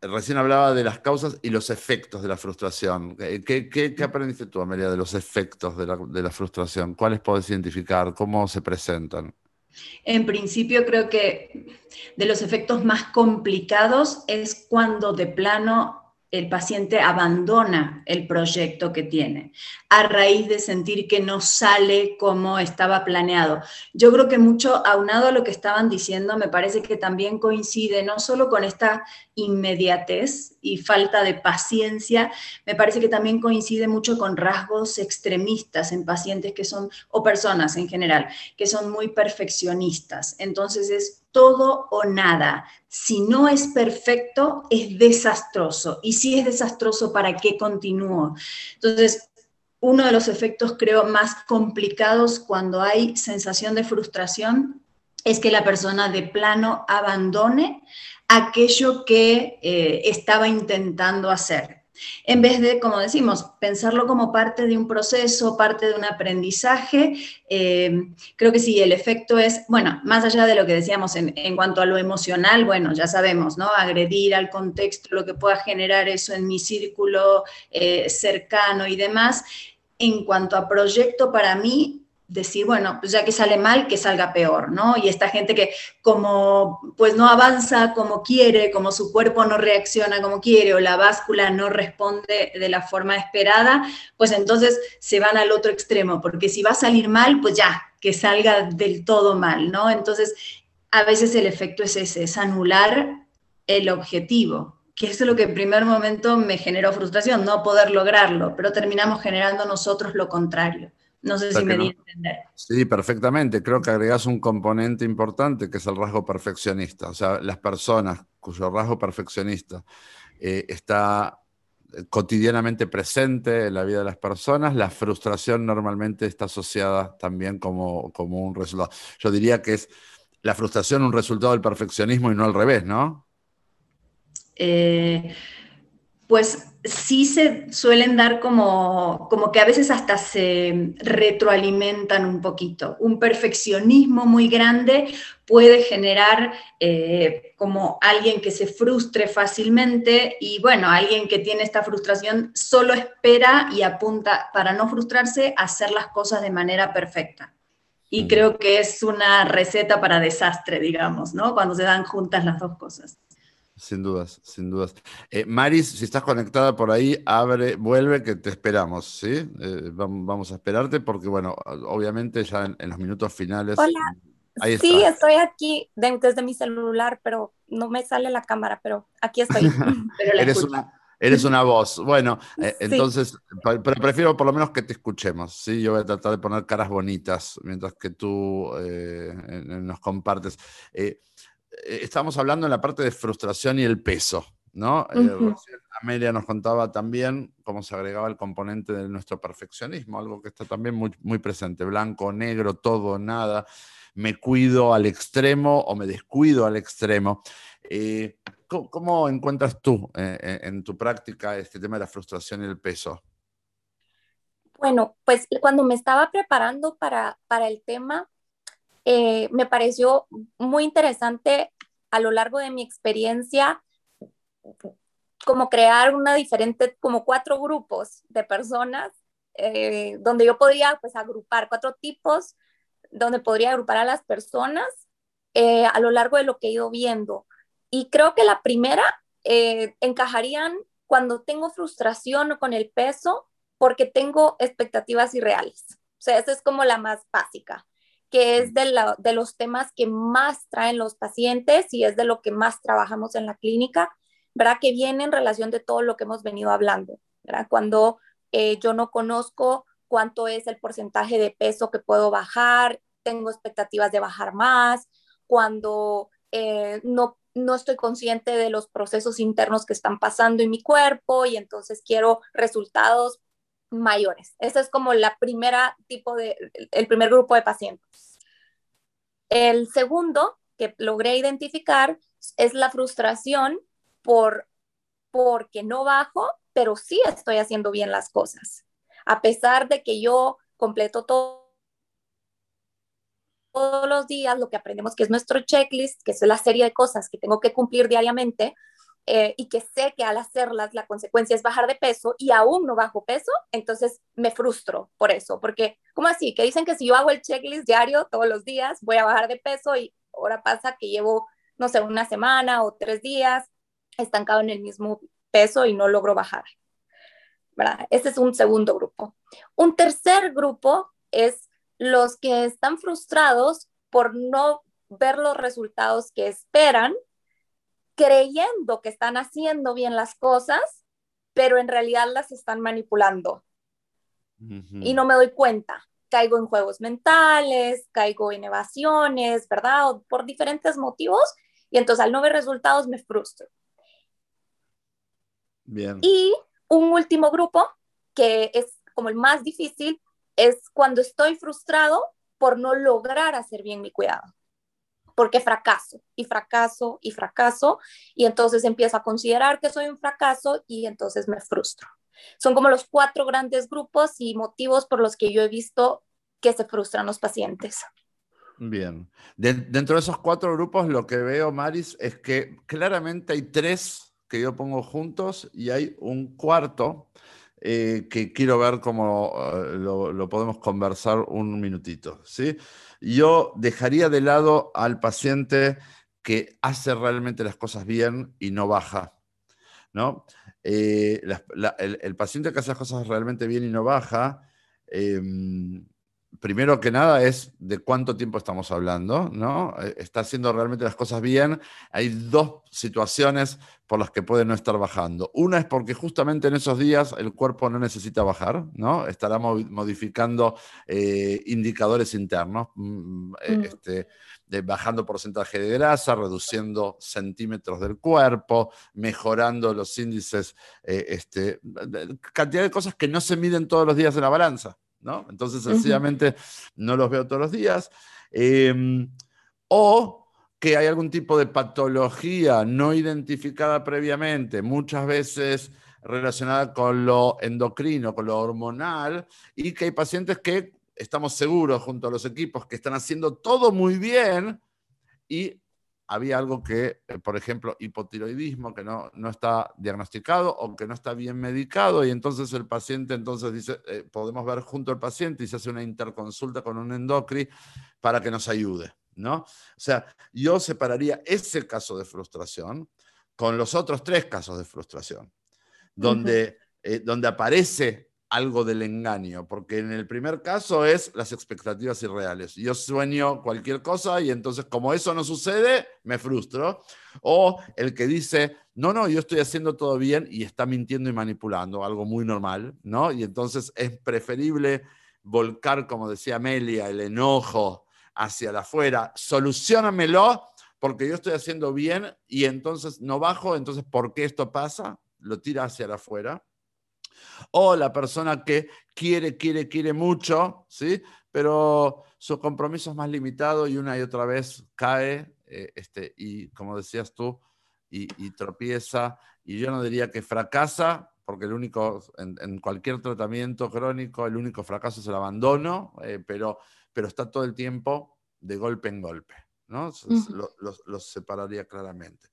recién hablaba de las causas y los efectos de la frustración. ¿Qué, qué, aprendiste tú, Amelia, de los efectos de la, de la frustración? ¿Cuáles puedes identificar? ¿Cómo se presentan? En principio creo que de los efectos más complicados es cuando de plano el paciente abandona el proyecto que tiene a raíz de sentir que no sale como estaba planeado. Yo creo que mucho, aunado a lo que estaban diciendo, me parece que también coincide no solo con esta inmediatez y falta de paciencia, me parece que también coincide mucho con rasgos extremistas en pacientes que son, o personas en general, que son muy perfeccionistas. Entonces es todo o nada. Si no es perfecto, es desastroso. Y si es desastroso, ¿para qué continúo? Entonces, uno de los efectos, creo, más complicados cuando hay sensación de frustración es que la persona de plano abandone aquello que eh, estaba intentando hacer en vez de, como decimos, pensarlo como parte de un proceso, parte de un aprendizaje. Eh, creo que sí, el efecto es, bueno, más allá de lo que decíamos en, cuanto a lo emocional, bueno, ya sabemos, ¿no? Agredir al contexto, lo que pueda generar eso en mi círculo eh, cercano y demás. En cuanto a proyecto, para mí, decir, bueno, pues ya que sale mal, que salga peor, ¿no? Y esta gente que como pues no avanza como quiere, como su cuerpo no reacciona como quiere o la báscula no responde de la forma esperada, pues entonces se van al otro extremo, porque si va a salir mal, pues ya, que salga del todo mal, ¿no? Entonces, a veces el efecto es ese, es anular el objetivo, que es lo que en primer momento me generó frustración, no poder lograrlo, pero terminamos generando nosotros lo contrario. No sé si me di a entender. Sí, perfectamente. Creo que agregas un componente importante que es el rasgo perfeccionista. O sea, las personas cuyo rasgo perfeccionista eh, está eh, cotidianamente presente en la vida de las personas, la frustración normalmente está asociada también como, como un resultado. Yo diría que es la frustración un resultado del perfeccionismo y no al revés, ¿no? Eh, pues sí se suelen dar como, como que a veces hasta se retroalimentan un poquito. Un perfeccionismo muy grande puede generar eh, como alguien que se frustre fácilmente y bueno, alguien que tiene esta frustración solo espera y apunta para no frustrarse a hacer las cosas de manera perfecta. Y mm. creo que es una receta para desastre, digamos, ¿no? Cuando se dan juntas las dos cosas. Sin dudas, sin dudas. Eh, Maris, si estás conectada por ahí, abre, vuelve, que te esperamos, ¿sí? Eh, vamos a esperarte porque, bueno, obviamente ya en, los minutos finales. Hola. sí, estoy aquí desde mi celular, pero no me sale la cámara, pero aquí estoy. eres, una, eres una voz. Bueno, eh, entonces, pero prefiero por lo menos que te escuchemos, ¿sí? Yo voy a tratar de poner caras bonitas mientras que tú nos compartes. Eh, estamos hablando en la parte de frustración y el peso, ¿no? Eh, Amelia nos contaba también cómo se agregaba el componente de nuestro perfeccionismo, algo que está también muy, muy presente, blanco, negro, todo, nada, me cuido al extremo o me descuido al extremo. Eh, ¿cómo, encuentras tú en tu práctica este tema de la frustración y el peso? Bueno, pues cuando me estaba preparando para, para el tema, eh, me pareció muy interesante a lo largo de mi experiencia como crear una diferente, como cuatro grupos de personas eh, donde yo podría pues agrupar cuatro tipos, donde podría agrupar a las personas eh, a lo largo de lo que he ido viendo. Y creo que la primera encajarían cuando tengo frustración con el peso porque tengo expectativas irreales. O sea, esa es como la más básica que es de, de, los temas que más traen los pacientes y es de lo que más trabajamos en la clínica, ¿verdad? Que viene en relación de todo lo que hemos venido hablando, ¿verdad? Cuando eh, yo no conozco cuánto es el porcentaje de peso que puedo bajar, tengo expectativas de bajar más, cuando eh, no, no estoy consciente de los procesos internos que están pasando en mi cuerpo y entonces quiero resultados mayores. Ese es como la primera tipo de, el primer grupo de pacientes. El segundo que logré identificar es la frustración por porque no bajo, pero sí estoy haciendo bien las cosas. A pesar de que yo completo todo, todos los días lo que aprendemos que es nuestro checklist, que es la serie de cosas que tengo que cumplir diariamente, eh, y que sé que al hacerlas la consecuencia es bajar de peso y aún no bajo peso, entonces me frustro por eso, porque ¿cómo así? Que dicen que si yo hago el checklist diario todos los días voy a bajar de peso y ahora pasa que llevo, no sé, una semana o tres días estancado en el mismo peso y no logro bajar. ¿verdad? Ese es un segundo grupo. Un tercer grupo es los que están frustrados por no ver los resultados que esperan, creyendo que están haciendo bien las cosas, pero en realidad las están manipulando. Y no me doy cuenta. Caigo en juegos mentales, caigo en evasiones, ¿verdad? por diferentes motivos. Y entonces al no ver resultados me frustro. Bien. Y un último grupo, que es como el más difícil, es cuando estoy frustrado por no lograr hacer bien mi cuidado. Porque fracaso y fracaso y fracaso y entonces empiezo a considerar que soy un fracaso y entonces me frustro. Son como los cuatro grandes grupos y motivos por los que yo he visto que se frustran los pacientes. Bien. dentro de esos cuatro grupos, lo que veo, Maris, es que claramente hay tres que yo pongo juntos y hay un cuarto eh, que quiero ver cómo eh, lo, podemos conversar un minutito. ¿sí? Yo dejaría de lado al paciente que hace realmente las cosas bien y no baja. ¿no? Eh, el, paciente que hace las cosas realmente bien y no baja, em, primero que nada es de cuánto tiempo estamos hablando, ¿no? Eh, está haciendo realmente las cosas bien. Hay dos situaciones por las que puede no estar bajando. Una es porque justamente en esos días el cuerpo no necesita bajar, ¿no? Estará modificando eh, indicadores internos, mm, eh, mm. este, bajando porcentaje de grasa, reduciendo centímetros del cuerpo, mejorando los índices, este, cantidad de cosas que no se miden todos los días en la balanza. Entonces, sencillamente no los veo todos los días. Em, o que hay algún tipo de patología no identificada previamente, muchas veces relacionada con lo endocrino, con lo hormonal, y que hay pacientes que estamos seguros junto a los equipos que están haciendo todo muy bien y había algo que, eh, por ejemplo, hipotiroidismo, que no, no está diagnosticado o que no está bien medicado, y entonces el paciente entonces dice, eh, podemos ver junto al paciente y se hace una interconsulta con un endocri para que nos ayude, ¿no? O sea, yo separaría ese caso de frustración con los otros tres casos de frustración, donde, eh, donde aparece algo del engaño, porque en el primer caso es las expectativas irreales. Yo sueño cualquier cosa y entonces como eso no sucede, me frustro. O el que dice, no, no, yo estoy haciendo todo bien y está mintiendo y manipulando, algo muy normal, ¿no? Y entonces es preferible volcar, como decía Amelia, el enojo hacia afuera, solucionamelo porque yo estoy haciendo bien y entonces no bajo, entonces ¿por qué esto pasa? Lo tira hacia la afuera o la persona que quiere, quiere, quiere mucho, ¿sí? Pero su compromiso es más limitado y una y otra vez cae, eh, este, y como decías tú, y, tropieza. Y yo no diría que fracasa, porque el único, en, cualquier tratamiento crónico, el único fracaso es el abandono, eh, pero, pero está todo el tiempo de golpe en golpe, ¿no? Los separaría claramente.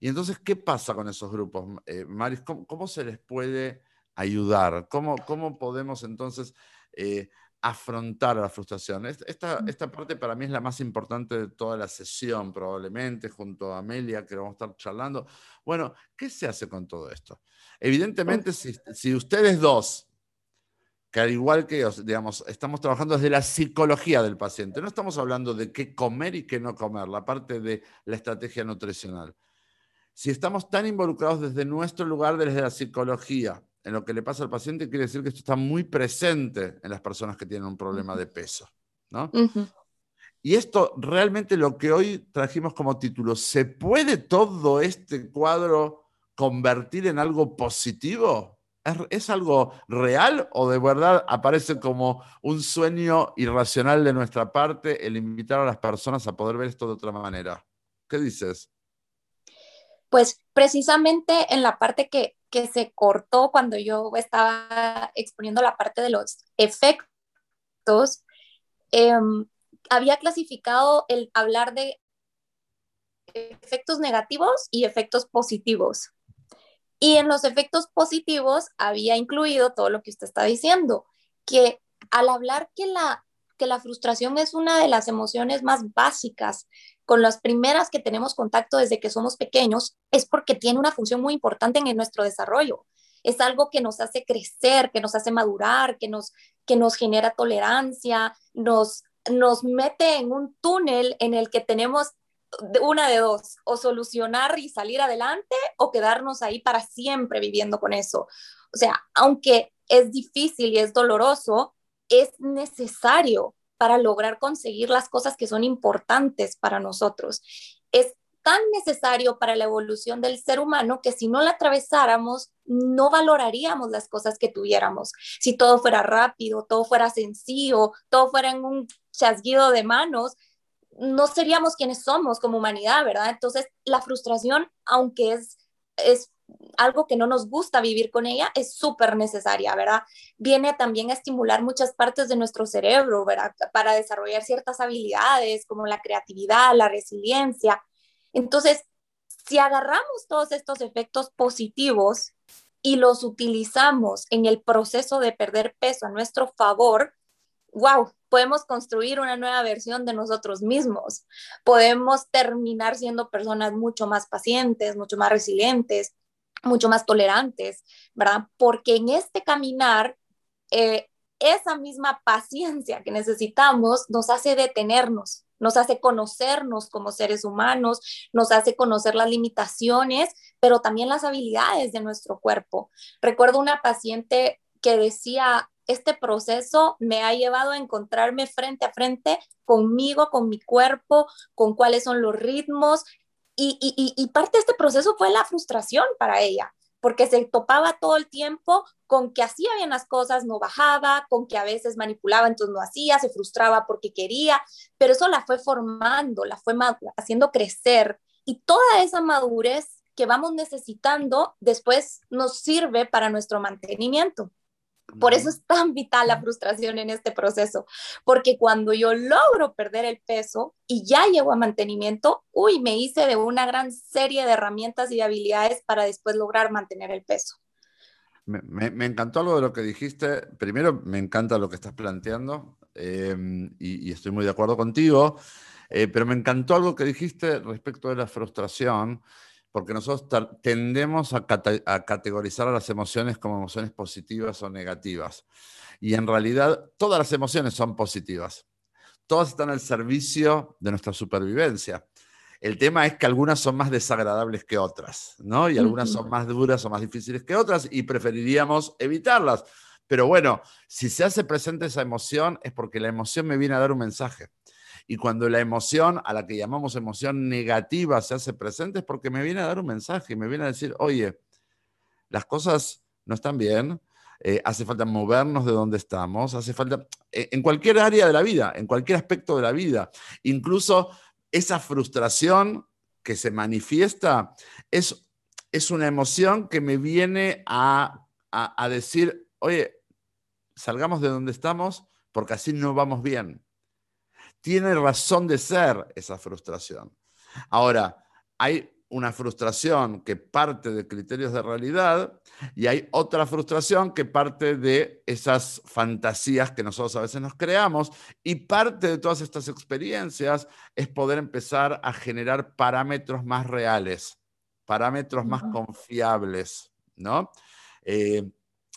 Y entonces, ¿qué pasa con esos grupos, eh, Maris? ¿Cómo, se les puede ayudar? ¿Cómo, cómo podemos entonces eh, afrontar la frustración? Esta, mm. esta parte para mí es la más importante de toda la sesión, probablemente, junto a Amelia, que vamos a estar charlando. Bueno, ¿qué se hace con todo esto? Evidentemente, si, si ustedes dos que al igual que ellos, digamos, estamos trabajando desde la psicología del paciente. No estamos hablando de qué comer y qué no comer, la parte de la estrategia nutricional. Si estamos tan involucrados desde nuestro lugar, desde la psicología, en lo que le pasa al paciente, quiere decir que esto está muy presente en las personas que tienen un problema de peso. ¿no? Y esto realmente lo que hoy trajimos como título, ¿se puede todo este cuadro convertir en algo positivo? ¿Es, ¿Es, algo real o de verdad aparece como un sueño irracional de nuestra parte el invitar a las personas a poder ver esto de otra manera? ¿Qué dices? Pues precisamente en la parte que que se cortó cuando yo estaba exponiendo la parte de los efectos, em, había clasificado el hablar de efectos negativos y efectos positivos. Y en los efectos positivos había incluido todo lo que usted está diciendo, que al hablar que la, que la frustración es una de las emociones más básicas con las primeras que tenemos contacto desde que somos pequeños, es porque tiene una función muy importante en nuestro desarrollo. Es algo que nos hace crecer, que nos hace madurar, que nos, que nos genera tolerancia, nos, nos mete en un túnel en el que tenemos una de dos, o solucionar y salir adelante o quedarnos ahí para siempre viviendo con eso. O sea, aunque es difícil y es doloroso, es necesario para lograr conseguir las cosas que son importantes para nosotros. Es tan necesario para la evolución del ser humano que si no la atravesáramos, no valoraríamos las cosas que tuviéramos. Si todo fuera rápido, todo fuera sencillo, todo fuera en un chasguido de manos, no seríamos quienes somos como humanidad, ¿verdad? Entonces, la frustración, aunque es, es algo que no nos gusta vivir con ella, es súper necesaria, ¿verdad? Viene también a estimular muchas partes de nuestro cerebro, ¿verdad? Para desarrollar ciertas habilidades como la creatividad, la resiliencia. Entonces, si agarramos todos estos efectos positivos y los utilizamos en el proceso de perder peso a nuestro favor, wow, podemos construir una nueva versión de nosotros mismos, podemos terminar siendo personas mucho más pacientes, mucho más resilientes, mucho más tolerantes, ¿verdad? Porque en este caminar, eh, esa misma paciencia que necesitamos nos hace detenernos, nos hace conocernos como seres humanos, nos hace conocer las limitaciones, pero también las habilidades de nuestro cuerpo. Recuerdo una paciente que decía, este proceso me ha llevado a encontrarme frente a frente conmigo, con mi cuerpo, con cuáles son los ritmos. Y, parte de este proceso fue la frustración para ella, porque se topaba todo el tiempo con que hacía bien las cosas, no bajaba, con que a veces manipulaba, entonces no hacía, se frustraba porque quería, pero eso la fue formando, la fue haciendo crecer. Y toda esa madurez que vamos necesitando después nos sirve para nuestro mantenimiento. Por eso es tan vital la frustración en este proceso, porque cuando yo logro perder el peso y ya llego a mantenimiento, uy, me hice de una gran serie de herramientas y de habilidades para después lograr mantener el peso. Me, encantó algo de lo que dijiste. Primero, me encanta lo que estás planteando em, y, estoy muy de acuerdo contigo, eh, pero me encantó algo que dijiste respecto de la frustración porque nosotros tendemos a, categorizar a las emociones como emociones positivas o negativas. Y en realidad todas las emociones son positivas. Todas están al servicio de nuestra supervivencia. El tema es que algunas son más desagradables que otras, ¿no? Y algunas son más duras o más difíciles que otras y preferiríamos evitarlas. Pero bueno, si se hace presente esa emoción es porque la emoción me viene a dar un mensaje. Y cuando la emoción, a la que llamamos emoción negativa, se hace presente es porque me viene a dar un mensaje, me viene a decir, oye, las cosas no están bien, eh, hace falta movernos de donde estamos, hace falta, eh, en cualquier área de la vida, en cualquier aspecto de la vida, incluso esa frustración que se manifiesta es, es una emoción que me viene a, a decir, oye, salgamos de donde estamos porque así no vamos bien tiene razón de ser esa frustración. Ahora, hay una frustración que parte de criterios de realidad y hay otra frustración que parte de esas fantasías que nosotros a veces nos creamos y parte de todas estas experiencias es poder empezar a generar parámetros más reales, parámetros más confiables, ¿no? Eh,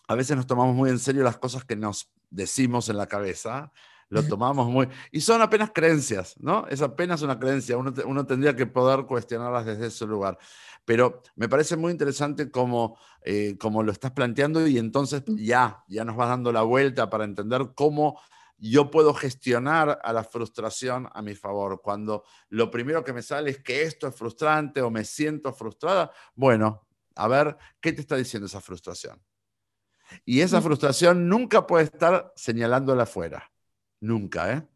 a veces nos tomamos muy en serio las cosas que nos decimos en la cabeza lo tomamos muy... Y son apenas creencias, ¿no? Es apenas una creencia, uno, uno tendría que poder cuestionarlas desde ese lugar. Pero me parece muy interesante cómo, eh, lo estás planteando y entonces ya, ya nos vas dando la vuelta para entender cómo yo puedo gestionar a la frustración a mi favor. Cuando lo primero que me sale es que esto es frustrante o me siento frustrada, bueno, a ver, ¿qué te está diciendo esa frustración? Y esa frustración nunca puede estar señalándola afuera. Nunca, ¿eh?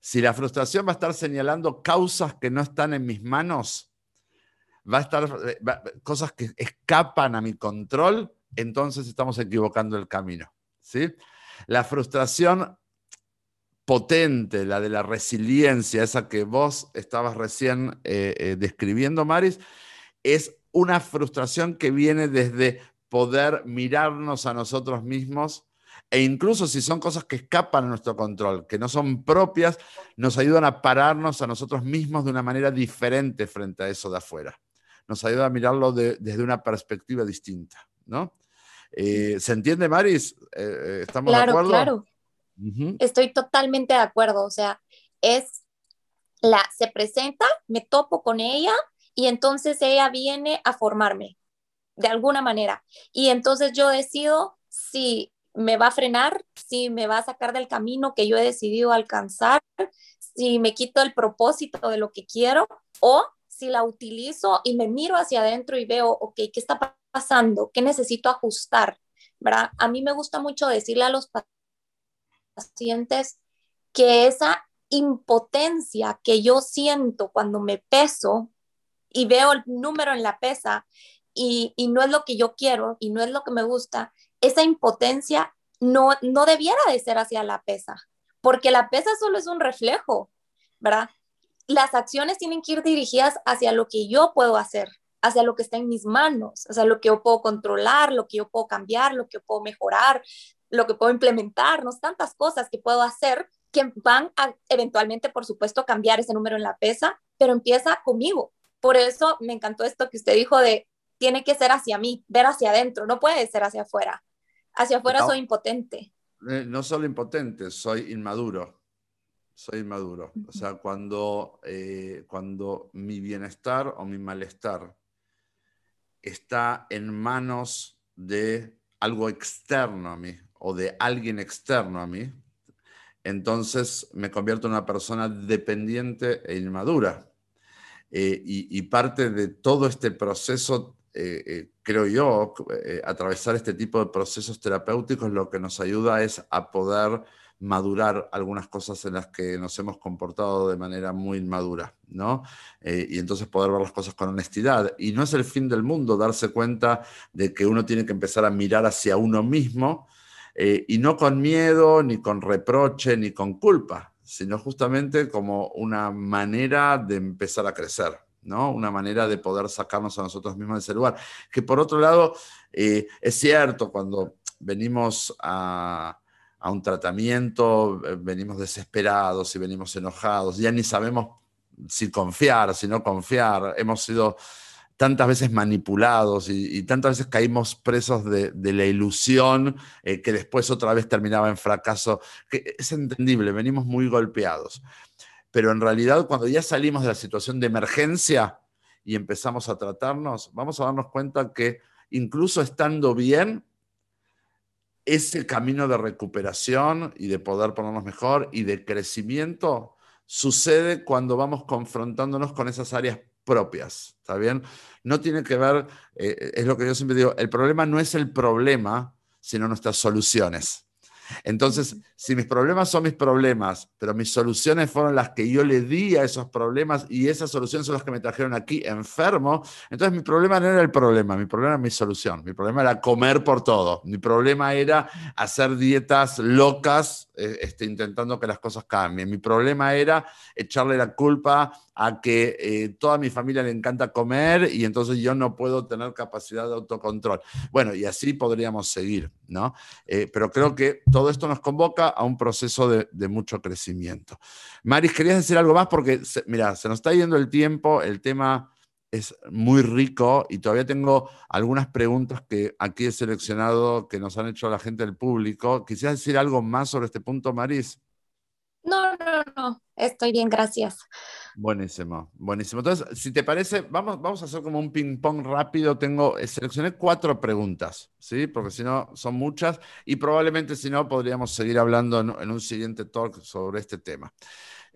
Si la frustración va a estar señalando causas que no están en mis manos, va a estar eh, cosas que escapan a mi control, entonces estamos equivocando el camino, ¿sí? La frustración potente, la de la resiliencia, esa que vos estabas recién eh, eh, describiendo, Maris, es una frustración que viene desde poder mirarnos a nosotros mismos e incluso si son cosas que escapan a nuestro control, que no son propias, nos ayudan a pararnos a nosotros mismos de una manera diferente frente a eso de afuera. Nos ayuda a mirarlo desde una perspectiva distinta, ¿no? Eh, ¿Se entiende, Maris? Eh, eh, ¿Estamos de acuerdo? Claro, Estoy totalmente de acuerdo. O sea, es la, se presenta, me topo con ella y entonces ella viene a formarme de alguna manera. Y entonces yo decido si me va a frenar, si me va a sacar del camino que yo he decidido alcanzar, si me quito el propósito de lo que quiero o si la utilizo y me miro hacia adentro y veo, ok, ¿qué está pasando? ¿Qué necesito ajustar? ¿Verdad? A mí me gusta mucho decirle a los pacientes que esa impotencia que yo siento cuando me peso y veo el número en la pesa y, y no es lo que yo quiero y no es lo que me gusta, esa impotencia no, no debiera de ser hacia la pesa, porque la pesa solo es un reflejo, ¿verdad? Las acciones tienen que ir dirigidas hacia lo que yo puedo hacer, hacia lo que está en mis manos, hacia lo que yo puedo controlar, lo que yo puedo cambiar, lo que yo puedo mejorar, lo que puedo implementar, no tantas cosas que puedo hacer que van a eventualmente, por supuesto, cambiar ese número en la pesa, pero empieza conmigo. Por eso me encantó esto que usted dijo de tiene que ser hacia mí, ver hacia adentro, no puede ser hacia afuera. Hacia afuera soy impotente. Eh, no solo impotente, soy inmaduro. Soy inmaduro. O sea, cuando, eh, cuando mi bienestar o mi malestar está en manos de algo externo a mí o de alguien externo a mí, entonces me convierto en una persona dependiente e inmadura. Eh, y, y, parte de todo este proceso eh, eh, creo yo, eh, atravesar este tipo de procesos terapéuticos lo que nos ayuda es a poder madurar algunas cosas en las que nos hemos comportado de manera muy inmadura, ¿no? y entonces poder ver las cosas con honestidad. Y no es el fin del mundo darse cuenta de que uno tiene que empezar a mirar hacia uno mismo y no con miedo, ni con reproche, ni con culpa, sino justamente como una manera de empezar a crecer. Una manera de poder sacarnos a nosotros mismos de ese lugar. Que por otro lado, eh, es cierto, cuando venimos a, un tratamiento, eh, venimos desesperados y venimos enojados, ya ni sabemos si confiar, si no confiar, hemos sido tantas veces manipulados y, tantas veces caímos presos de, la ilusión eh, que después otra vez terminaba en fracaso, que es entendible, venimos muy golpeados pero en realidad cuando ya salimos de la situación de emergencia y empezamos a tratarnos, vamos a darnos cuenta que incluso estando bien, ese camino de recuperación y de poder ponernos mejor y de crecimiento sucede cuando vamos confrontándonos con esas áreas propias, ¿está bien? No tiene que ver, eh, es lo que yo siempre digo, el problema no es el problema, sino nuestras soluciones. Entonces, si mis problemas son mis problemas, pero mis soluciones fueron las que yo le di a esos problemas y esas soluciones son las que me trajeron aquí enfermo, entonces mi problema no era el problema, mi problema era mi solución. Mi problema era comer por todo. Mi problema era hacer dietas locas este, intentando que las cosas cambien. Mi problema era echarle la culpa a que eh, toda mi familia le encanta comer y entonces yo no puedo tener capacidad de autocontrol. Bueno, y así podríamos seguir, ¿no? Eh, pero creo que todo esto nos convoca a un proceso de, mucho crecimiento. Maris, ¿querías decir algo más? Porque, mira, se nos está yendo el tiempo, el tema es muy rico y todavía tengo algunas preguntas que aquí he seleccionado que nos han hecho la gente del público. ¿Quisieras decir algo más sobre este punto, Maris? No, no, no, estoy bien, gracias. Buenísimo, buenísimo. Entonces, si te parece, vamos, vamos a hacer como un ping-pong rápido. Tengo, eh, seleccioné cuatro preguntas, ¿sí? Porque si no, son muchas y probablemente si no, podríamos seguir hablando en, un siguiente talk sobre este tema.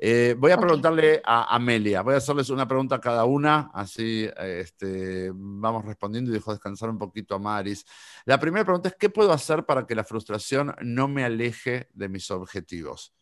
Eh, voy a preguntarle a Amelia, voy a hacerles una pregunta a cada una, así este, vamos respondiendo y dejo descansar un poquito a Maris. La primera pregunta es, ¿qué puedo hacer para que la frustración no me aleje de mis objetivos?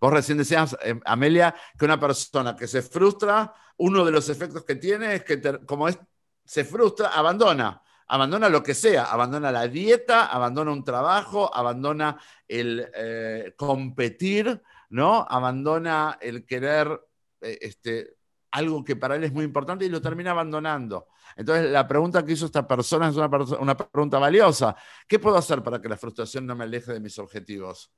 Vos recién decías, eh, Amelia, que una persona que se frustra, uno de los efectos que tiene es que, como es, se frustra, abandona. Abandona lo que sea, abandona la dieta, abandona un trabajo, abandona el eh, competir, ¿no? Abandona el querer eh, este, algo que para él es muy importante y lo termina abandonando. Entonces, la pregunta que hizo esta persona es una, una pregunta valiosa. ¿Qué puedo hacer para que la frustración no me aleje de mis objetivos?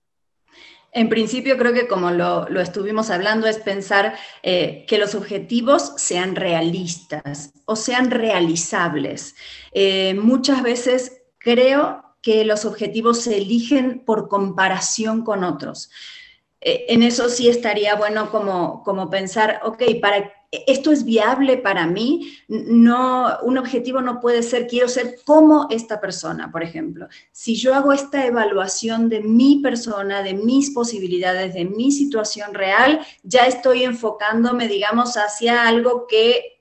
En principio, creo que como lo, estuvimos hablando, es pensar eh, que los objetivos sean realistas o sean realizables. Eh, muchas veces creo que los objetivos se eligen por comparación con otros. Eh, en eso sí estaría bueno como, como pensar, ok, para esto es viable para mí, no, un objetivo no puede ser, quiero ser como esta persona, por ejemplo. Si yo hago esta evaluación de mi persona, de mis posibilidades, de mi situación real, ya estoy enfocándome, digamos, hacia algo que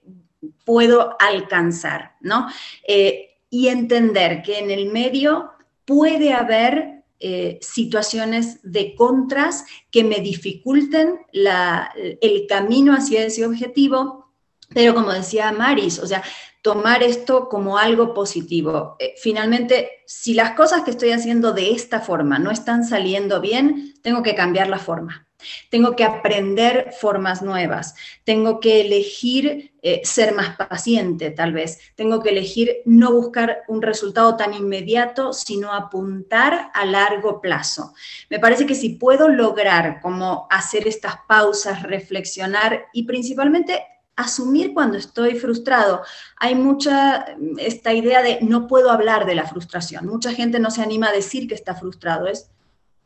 puedo alcanzar, ¿no? Eh, y entender que en el medio puede haber eh, situaciones de contras que me dificulten el camino hacia ese objetivo, pero como decía Maris, o sea, tomar esto como algo positivo. Eh, finalmente, si las cosas que estoy haciendo de esta forma no están saliendo bien, tengo que cambiar la forma. Tengo que aprender formas nuevas, tengo que elegir eh, ser más paciente tal vez, tengo que elegir no buscar un resultado tan inmediato, sino apuntar a largo plazo. Me parece que si puedo lograr como hacer estas pausas, reflexionar y principalmente asumir cuando estoy frustrado. Hay mucha esta idea de no puedo hablar de la frustración. Mucha gente no se anima a decir que está frustrado. Es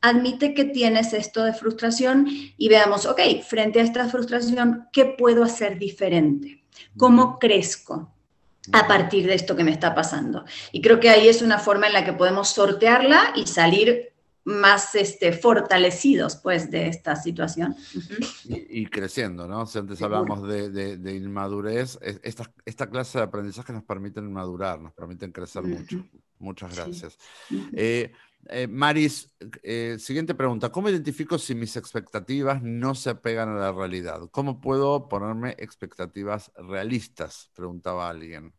admite que tienes esto de frustración y veamos, ok, frente a esta frustración, ¿qué puedo hacer diferente? ¿Cómo crezco? a partir de esto que me está pasando. Y creo que ahí es una forma en la que podemos sortearla y salir más este, fortalecidos pues de esta situación. y, creciendo, ¿no? Si antes hablamos de, inmadurez, esta, esta, clase de aprendizaje nos permiten madurar, nos permiten crecer mucho. Muchas gracias. Eh, Maris, eh, siguiente pregunta. ¿Cómo identifico si mis expectativas no se apegan a la realidad? ¿Cómo puedo ponerme expectativas realistas? Preguntaba alguien.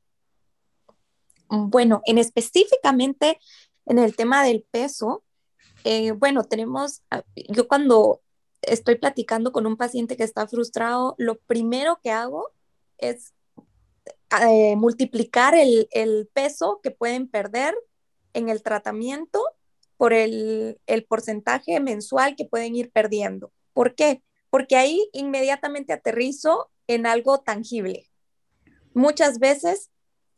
Bueno, en específicamente en el tema del peso, eh, bueno, tenemos, ah, yo cuando estoy platicando con un paciente que está frustrado, lo primero que hago es multiplicar el, el peso que pueden perder en el tratamiento por el, porcentaje mensual que pueden ir perdiendo. ¿Por qué? Porque ahí inmediatamente aterrizo en algo tangible. Muchas veces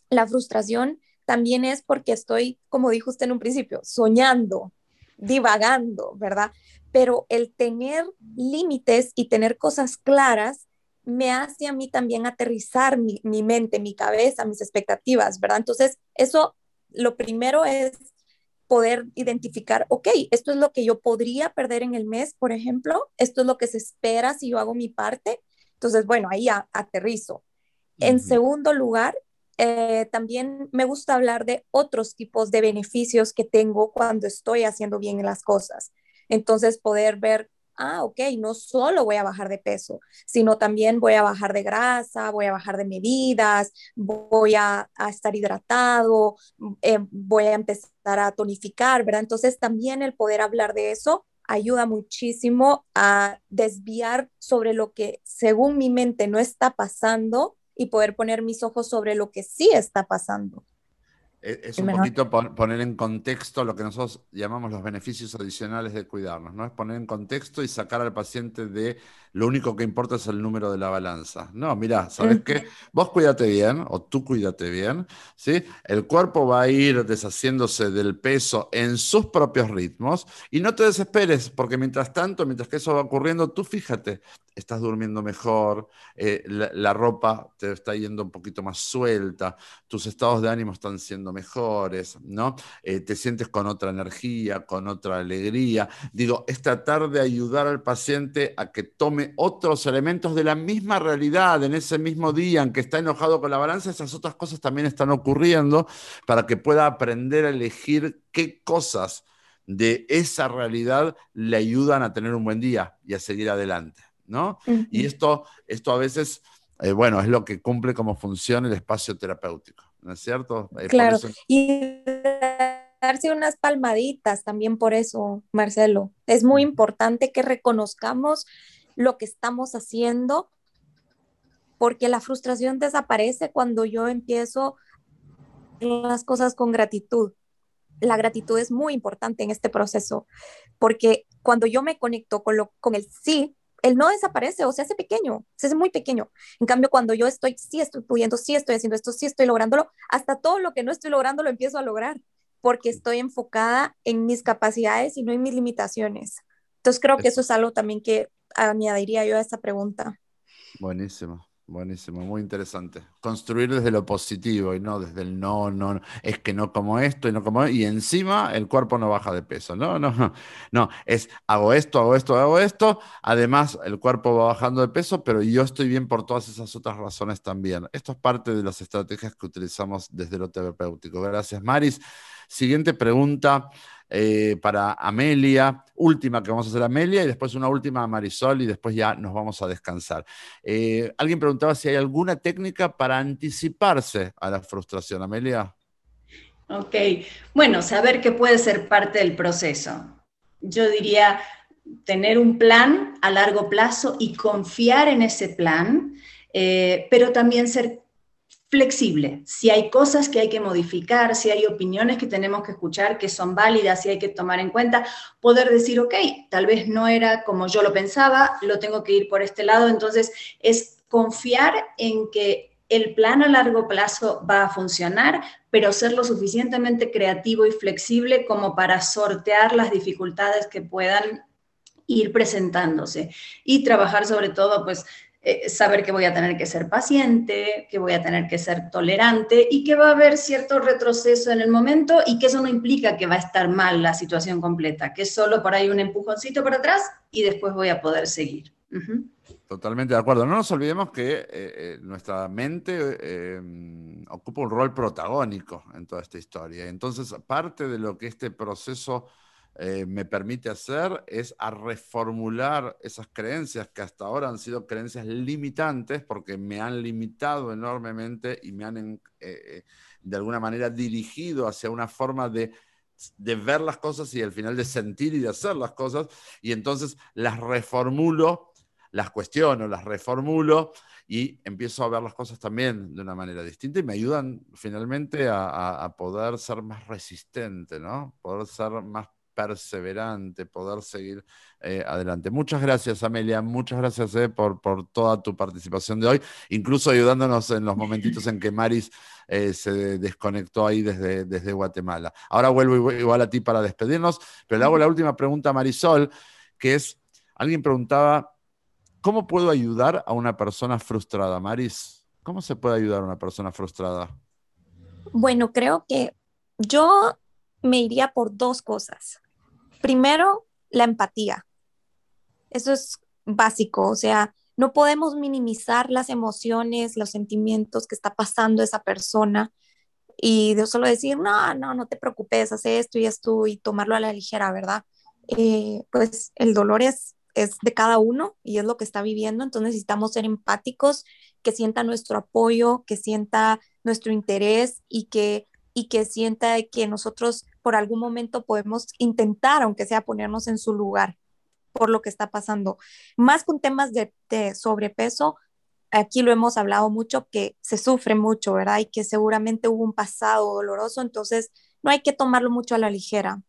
la frustración también es porque estoy, como dijo usted en un principio, soñando, divagando, ¿verdad? Pero el tener límites y tener cosas claras me hace a mí también aterrizar mi, mi mente, mi cabeza, mis expectativas, ¿verdad? Entonces, eso, lo primero es poder identificar, ok, esto es lo que yo podría perder en el mes, por ejemplo, esto es lo que se espera si yo hago mi parte. Entonces, bueno, ahí aterrizo. En segundo lugar, eh, también me gusta hablar de otros tipos de beneficios que tengo cuando estoy haciendo bien las cosas. Entonces, poder ver ah, ok, no solo voy a bajar de peso, sino también voy a bajar de grasa, voy a bajar de medidas, voy a, estar hidratado, eh, voy a empezar a tonificar, ¿verdad? Entonces también el poder hablar de eso ayuda muchísimo a desviar sobre lo que según mi mente no está pasando y poder poner mis ojos sobre lo que sí está pasando. Es un poquito poner en contexto lo que nosotros llamamos los beneficios adicionales de cuidarnos, ¿no? Es poner en contexto y sacar al paciente de lo único que importa es el número de la balanza. No, mira, ¿sabes qué? Vos cuídate bien o tú cuídate bien, ¿sí? El cuerpo va a ir deshaciéndose del peso en sus propios ritmos y no te desesperes, porque mientras tanto, mientras que eso va ocurriendo, tú fíjate, estás durmiendo mejor, eh, la, ropa te está yendo un poquito más suelta, tus estados de ánimo están siendo mejores, ¿no? Eh, te sientes con otra energía, con otra alegría. Digo, es tratar de ayudar al paciente a que tome otros elementos de la misma realidad en ese mismo día en que está enojado con la balanza, esas otras cosas también están ocurriendo para que pueda aprender a elegir qué cosas de esa realidad le ayudan a tener un buen día y a seguir adelante. ¿no? Y esto, esto a veces, eh, bueno, es lo que cumple como función el espacio terapéutico, ¿no es cierto? Eh, claro, y darse unas palmaditas también por eso, Marcelo. Es muy importante que reconozcamos lo que estamos haciendo porque la frustración desaparece cuando yo empiezo las cosas con gratitud. La gratitud es muy importante en este proceso, porque cuando yo me conecto con, lo, con el sí, el no desaparece o se hace pequeño, se hace muy pequeño. En cambio, cuando yo estoy, sí estoy pudiendo, sí estoy haciendo esto, sí estoy lográndolo, hasta todo lo que no estoy logrando lo empiezo a lograr, porque estoy enfocada en mis capacidades y no en mis limitaciones. Entonces creo que eso es algo también que añadiría yo a esta pregunta. Buenísimo. Buenísimo, muy interesante. Construir desde lo positivo y no desde el no, no, es que no como esto y no como y encima el cuerpo no baja de peso. No, no, no, no, es hago esto, hago esto, hago esto. Además, el cuerpo va bajando de peso, pero yo estoy bien por todas esas otras razones también. Esto es parte de las estrategias que utilizamos desde lo terapéutico. Gracias, Maris. Siguiente pregunta. Eh, para Amelia, última que vamos a hacer Amelia y después una última a Marisol y después ya nos vamos a descansar. Eh, alguien preguntaba si hay alguna técnica para anticiparse a la frustración, Amelia. Ok, bueno, saber que puede ser parte del proceso. Yo diría tener un plan a largo plazo y confiar en ese plan, eh, pero también ser flexible. Si hay cosas que hay que modificar, si hay opiniones que tenemos que escuchar que son válidas y hay que tomar en cuenta, poder decir, ok, tal vez no era como yo lo pensaba, lo tengo que ir por este lado. Entonces, es confiar en que el plan a largo plazo va a funcionar, pero ser lo suficientemente creativo y flexible como para sortear las dificultades que puedan ir presentándose y trabajar sobre todo, pues, eh, saber que voy a tener que ser paciente, que voy a tener que ser tolerante y que va a haber cierto retroceso en el momento y que eso no implica que va a estar mal la situación completa, que solo por ahí un empujoncito para atrás y después voy a poder seguir. Totalmente de acuerdo. No nos olvidemos que eh, eh, nuestra mente ocupa un rol protagónico en toda esta historia. Entonces, parte de lo que este proceso eh, me permite hacer es reformular esas creencias que hasta ahora han sido creencias limitantes porque me han limitado enormemente y me han eh, eh, de alguna manera dirigido hacia una forma de, de ver las cosas y al final de sentir y de hacer las cosas y entonces las reformulo, las cuestiono, las reformulo y empiezo a ver las cosas también de una manera distinta y me ayudan finalmente a, a poder ser más resistente, ¿no? Poder ser más perseverante, poder seguir eh, adelante. Muchas gracias, Amelia, muchas gracias eh, por, por, toda tu participación de hoy, incluso ayudándonos en los momentitos en que Maris eh, se desconectó ahí desde, desde Guatemala. Ahora vuelvo igual a ti para despedirnos, pero le hago la última pregunta a Marisol, que es, alguien preguntaba, ¿cómo puedo ayudar a una persona frustrada, Maris? ¿Cómo se puede ayudar a una persona frustrada? Bueno, creo que yo me iría por dos cosas. Primero, la empatía. Eso es básico, o sea, no podemos minimizar las emociones, los sentimientos que está pasando esa persona y de solo decir, no, no, no te preocupes, haz esto y esto y tomarlo a la ligera, ¿verdad? Eh, pues el dolor es, es de cada uno y es lo que está viviendo, entonces necesitamos ser empáticos, que sienta nuestro apoyo, que sienta nuestro interés y que, y que sienta que nosotros por algún momento podemos intentar, aunque sea ponernos en su lugar por lo que está pasando. Más con temas de, sobrepeso, aquí lo hemos hablado mucho, que se sufre mucho, ¿verdad? Y que seguramente hubo un pasado doloroso, entonces no hay que tomarlo mucho a la ligera.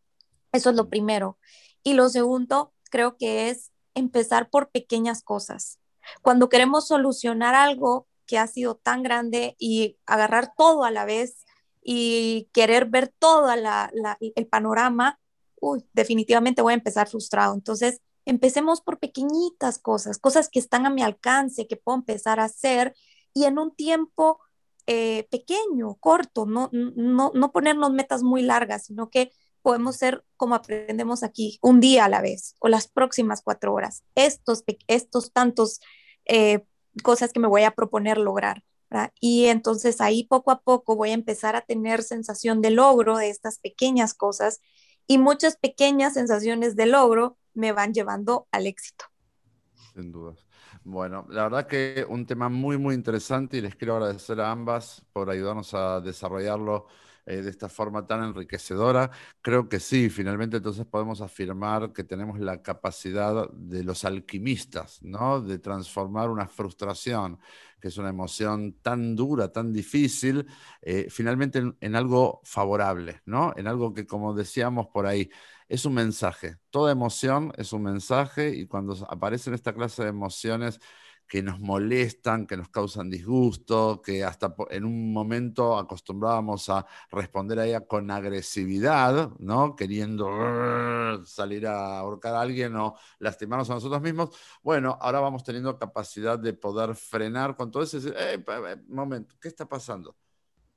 Eso es lo primero. Y lo segundo, creo que es empezar por pequeñas cosas. Cuando queremos solucionar algo que ha sido tan grande y agarrar todo a la vez, y querer ver todo el panorama, definitivamente voy a empezar frustrado. Entonces, empecemos por pequeñitas cosas, cosas que están a mi alcance, que puedo empezar a hacer y en un tiempo eh, pequeño, corto, no, no, no ponernos metas muy largas, sino que podemos ser como aprendemos aquí, un día a la vez o las próximas cuatro horas, estos, estos tantos eh, cosas que me voy a proponer lograr. Y entonces ahí poco a poco voy a empezar a tener sensación de logro de estas pequeñas cosas y muchas pequeñas sensaciones de logro me van llevando al éxito. Sin dudas. Bueno, la verdad que un tema muy, muy interesante y les quiero agradecer a ambas por ayudarnos a desarrollarlo eh, de esta forma tan enriquecedora. Creo que sí, finalmente entonces podemos afirmar que tenemos la capacidad de los alquimistas, ¿no? De transformar una frustración que es una emoción tan dura, tan difícil, eh, finalmente en, algo favorable, ¿no? En algo que, como decíamos por ahí, es un mensaje. Toda emoción es un mensaje y cuando aparecen esta clase de emociones que nos molestan, que nos causan disgusto, que hasta en un momento acostumbrábamos a responder a ella con agresividad, ¿no? Queriendo salir a ahorcar a alguien o lastimarnos a nosotros mismos. Bueno, ahora vamos teniendo capacidad de poder frenar con todo eso y decir, eh, momento, ¿qué está pasando?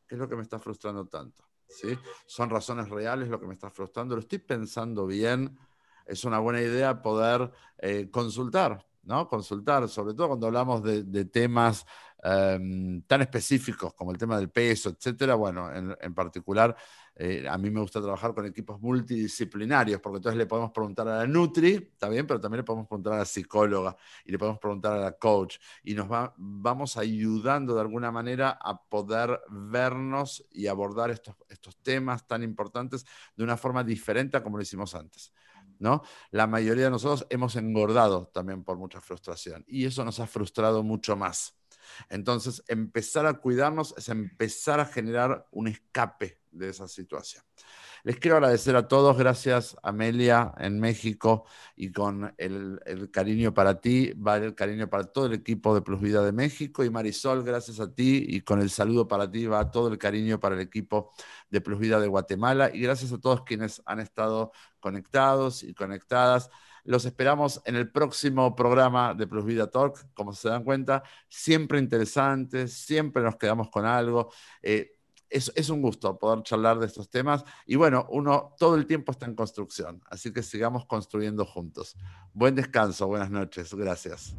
¿Qué es lo que me está frustrando tanto? ¿Sí? ¿Son razones reales lo que me está frustrando? ¿Lo estoy pensando bien? Es una buena idea poder eh, consultar Consultar, sobre todo cuando hablamos de, temas em, tan específicos como el tema del peso, etcétera. Bueno, en, particular, eh, a mí me gusta trabajar con equipos multidisciplinarios, porque entonces le podemos preguntar a la Nutri, está bien, pero también le podemos preguntar a la psicóloga y le podemos preguntar a la coach y nos vamos ayudando de alguna manera a poder vernos y abordar estos, estos temas tan importantes de una forma diferente a como lo hicimos antes. ¿No? La mayoría de nosotros hemos engordado también por mucha frustración y eso nos ha frustrado mucho más. Entonces, empezar a cuidarnos es empezar a generar un escape de esa situación. Les quiero agradecer a todos, gracias Amelia en México y con el, cariño para ti, va el cariño para todo el equipo de Plus Vida de México y Marisol, gracias a ti y con el saludo para ti va todo el cariño para el equipo de Plus Vida de Guatemala y gracias a todos quienes han estado conectados y conectadas. Los esperamos en el próximo programa de Plus Vida Talk. Como se dan cuenta, siempre interesante, siempre nos quedamos con algo. Eh, es, un gusto poder charlar de estos temas. Y bueno, uno todo el tiempo está en construcción, así que sigamos construyendo juntos. Buen descanso, buenas noches, gracias.